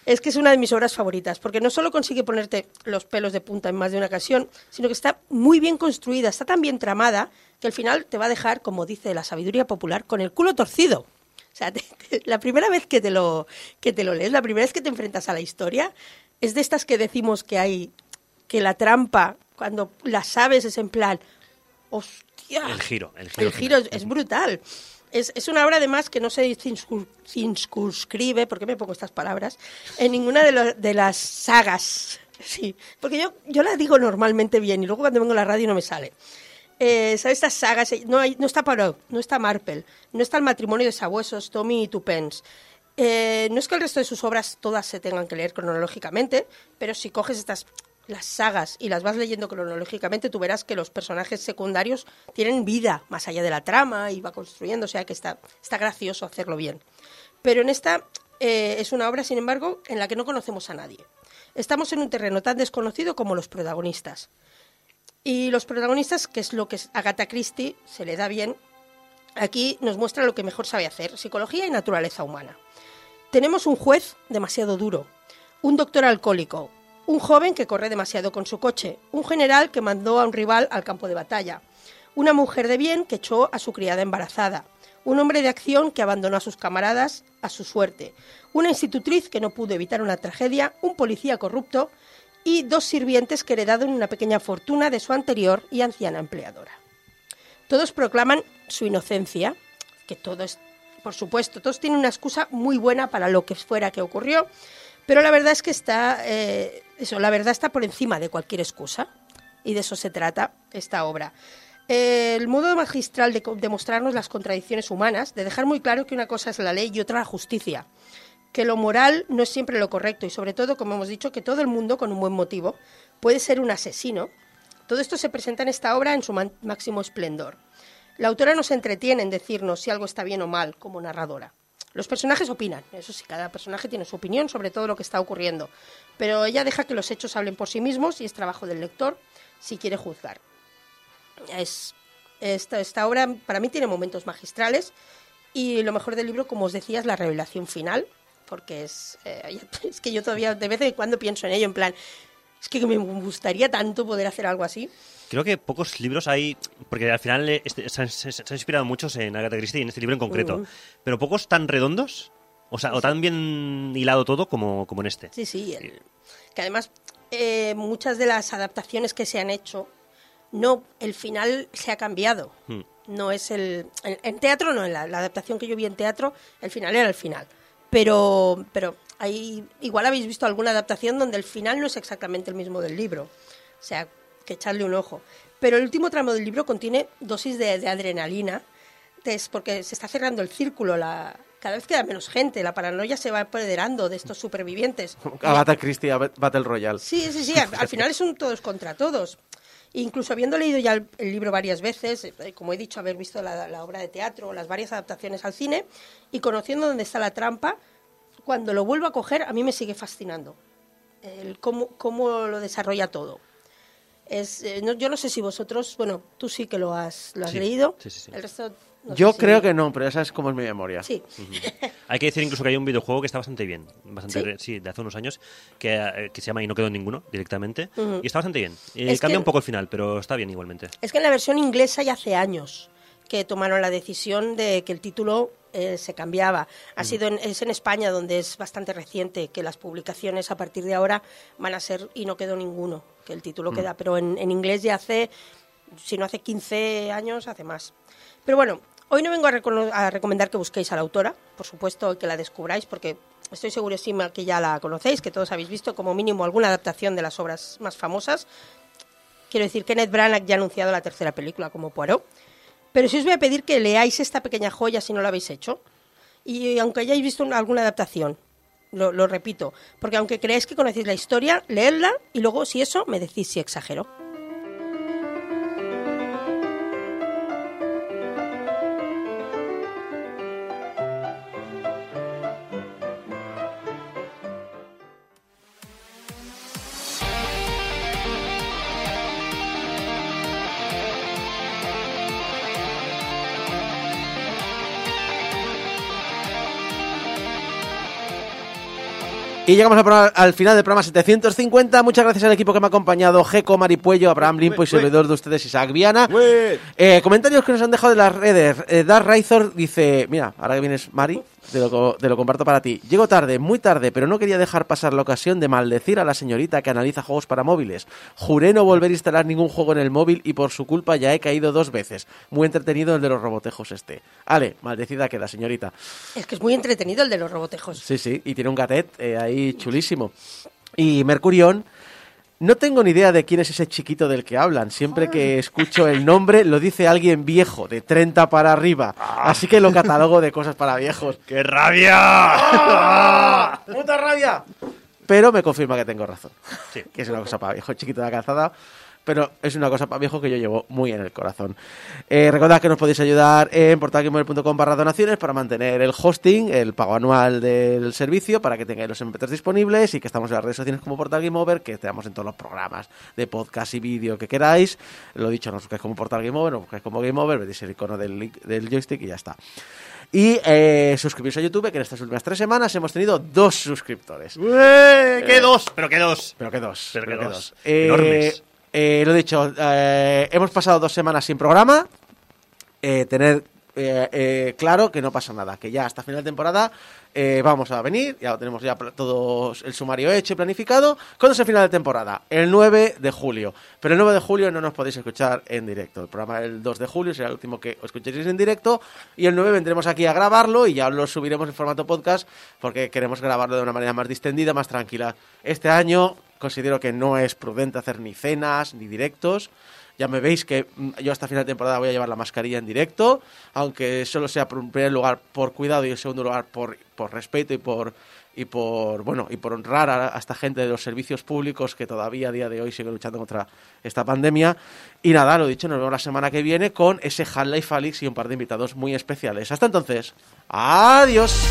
es que es una de mis obras favoritas, porque no solo consigue ponerte los pelos de punta en más de una ocasión, sino que está muy bien construida, está tan bien tramada, que al final te va a dejar, como dice la sabiduría popular, con el culo torcido. O sea, te- te- la primera vez que te, lo, que te lo lees, la primera vez que te enfrentas a la historia, es de estas que decimos que hay, que la trampa, cuando la sabes, es en plan, hostia. El giro, el giro. El giro es, es brutal. Es, es una obra además que no se circunscribe, ¿por qué me pongo estas palabras? En ninguna de, las sagas. Sí, porque yo, yo la digo normalmente bien y luego cuando vengo a la radio no me sale. Eh, ¿Sabes estas sagas? Eh, No, hay, no está Poirot, no está Marple, no está el matrimonio de sabuesos, Tommy y Tupens. Eh, no es que el resto de sus obras todas se tengan que leer cronológicamente, pero si coges estas las sagas y las vas leyendo cronológicamente, tú verás que los personajes secundarios tienen vida más allá de la trama y va construyendo, o sea que está, está gracioso hacerlo bien. Pero en esta eh, es una obra, sin embargo, en la que no conocemos a nadie. Estamos en un terreno tan desconocido como los protagonistas. Y los protagonistas, que es lo que Agatha Christie se le da bien, aquí nos muestra lo que mejor sabe hacer, psicología y naturaleza humana. Tenemos un juez demasiado duro, un doctor alcohólico, un joven que corre demasiado con su coche, un general que mandó a un rival al campo de batalla, una mujer de bien que echó a su criada embarazada, un hombre de acción que abandonó a sus camaradas a su suerte, una institutriz que no pudo evitar una tragedia, un policía corrupto y dos sirvientes que heredaron una pequeña fortuna de su anterior y anciana empleadora. Todos proclaman su inocencia, que todo es, por supuesto, todos tienen una excusa muy buena para lo que fuera que ocurrió, pero la verdad es que está, eh, eso, la verdad está por encima de cualquier excusa, y de eso se trata esta obra. El modo magistral de, de mostrarnos las contradicciones humanas, de dejar muy claro que una cosa es la ley y otra la justicia, que lo moral no es siempre lo correcto y sobre todo, como hemos dicho, que todo el mundo, con un buen motivo, puede ser un asesino. Todo esto se presenta en esta obra en su máximo esplendor. La autora nos entretiene en decirnos si algo está bien o mal como narradora. Los personajes opinan, eso sí, cada personaje tiene su opinión sobre todo lo que está ocurriendo, pero ella deja que los hechos hablen por sí mismos y es trabajo del lector si quiere juzgar. Es, esta, esta obra para mí tiene momentos magistrales y lo mejor del libro, como os decía, es la revelación final, porque es, eh, es que yo todavía de vez en cuando pienso en ello, en plan, es que me gustaría tanto poder hacer algo así. Creo que pocos libros hay, porque al final eh, este- se, han, se- se han inspirado muchos en Agatha Christie y en este libro en concreto, pero pocos tan redondos, o sea, o tan bien hilado todo como, como en este. Sí, sí. el- que además eh, muchas de las adaptaciones que se han hecho, no, el final se ha cambiado. Hmm. No es el. En, en teatro no, en la, la adaptación que yo vi en teatro, el final era el final. Pero, pero hay, igual habéis visto alguna adaptación donde el final no es exactamente el mismo del libro. O sea, que echarle un ojo. Pero el último tramo del libro contiene dosis de, de adrenalina, es porque se está cerrando el círculo, la, cada vez queda menos gente, la paranoia se va apoderando de estos supervivientes. Agatha Christie Bat- Battle Royale. Sí, sí, sí, al, al final es un todos contra todos. Incluso habiendo leído ya el, el libro varias veces, eh, como he dicho, haber visto la, la obra de teatro, las varias adaptaciones al cine, y conociendo dónde está la trampa, cuando lo vuelvo a coger, a mí me sigue fascinando. El cómo, cómo lo desarrolla todo. Es, eh, no- yo no sé si vosotros, bueno, tú sí que lo has, lo has Sí, leído. sí, sí, sí. El resto. no Yo sé si- creo que no, pero esa es como es mi memoria. Sí. Hay que decir incluso que hay un videojuego que está bastante bien, bastante ¿Sí? re- ¿Sí? de hace unos años, que, eh, que se llama Y no quedó en ninguno directamente, y está bastante bien. Eh, Es cambia que- un poco el final, pero está bien igualmente. Es que en la versión inglesa ya hace años que tomaron la decisión de que el título eh, se cambiaba. Ha sido en, es en España donde es bastante reciente que las publicaciones a partir de ahora van a ser y no quedó ninguno, que el título Mm. queda, pero en, en inglés ya hace, si no hace 15 años, hace más. Pero bueno, hoy no vengo a, recomendar que busquéis a la autora, por supuesto que la descubráis porque estoy segurísima que ya la conocéis, que todos habéis visto como mínimo alguna adaptación de las obras más famosas. Quiero decir, Kenneth Branagh ya ha anunciado la tercera película como Poirot. Pero sí os voy a pedir que leáis esta pequeña joya si no lo habéis hecho. Y aunque hayáis visto una- alguna adaptación, lo, lo repito, porque aunque creáis que conocéis la historia, leedla y luego, si eso, me decís si exagero. Y llegamos al, programa- al final del programa 750. Muchas gracias al equipo que me ha acompañado: Geco, Maripuello, Abraham Limpo y servidor de ustedes, Isaac Viana. Eh, comentarios que nos han dejado de las redes. Eh, Dar Raizor dice: Mira, ahora que vienes, Mari, te lo, te lo comparto para ti. Llego tarde, muy tarde, pero no quería dejar pasar la ocasión de maldecir a la señorita que analiza juegos para móviles. Juré no volver a instalar ningún juego en el móvil y por su culpa ya he caído dos veces. Muy entretenido el de los robotejos este. Ale, maldecida queda, señorita. Es que es muy entretenido el de los robotejos. Sí, sí, y tiene un gatet eh, ahí chulísimo. Y Mercurión, no tengo ni idea de quién es ese chiquito del que hablan. Siempre que escucho el nombre lo dice alguien viejo, de 30 para arriba. Así que lo catalogo de cosas para viejos. ¡Qué rabia! ¡Ah! ¡Puta rabia! Pero me confirma que tengo razón. Sí. Que es una cosa para viejo, chiquito de la calzada. Pero es una cosa para viejo que yo llevo muy en el corazón. Eh, recordad que nos podéis ayudar en portalgamer.com barra donaciones para mantener el hosting, el pago anual del servicio, para que tengáis los MP3 disponibles y que estamos en las redes sociales como Portal Game Over, que estamos en todos los programas de podcast y vídeo que queráis. Lo dicho, nos buscáis como Portal Game Over, nos buscáis como Game Over, veis el icono del, del joystick y ya está. Y eh, suscribiros a YouTube, que en estas últimas tres semanas hemos tenido dos suscriptores. ¡Eh! ¡Qué Eh, dos! ¡Pero qué dos! Pero que dos. Pero pero que dos. dos. Eh, Enormes. Eh, lo dicho, eh, hemos pasado dos semanas sin programa. Eh, tener eh, claro que no pasa nada, que ya hasta final de temporada vamos a venir, ya tenemos ya todo el sumario hecho y planificado. ¿Cuándo es el final de temporada? El 9 de julio. Pero el 9 de julio no nos podéis escuchar en directo. El programa el 2 de julio será el último que os escuchéis en directo. Y el 9 vendremos aquí a grabarlo y ya lo subiremos en formato podcast porque queremos grabarlo de una manera más distendida, más tranquila. Este año considero que no es prudente hacer ni cenas ni directos. Ya me veis que mm, yo hasta final de temporada voy a llevar la mascarilla en directo, aunque solo sea por, en primer lugar por cuidado y en segundo lugar por, por respeto y por y por bueno y por honrar a, esta gente de los servicios públicos que todavía a día de hoy sigue luchando contra esta pandemia. Y nada, lo dicho, nos vemos la semana que viene con ese Half-Life Alyx y un par de invitados muy especiales. Hasta entonces, adiós.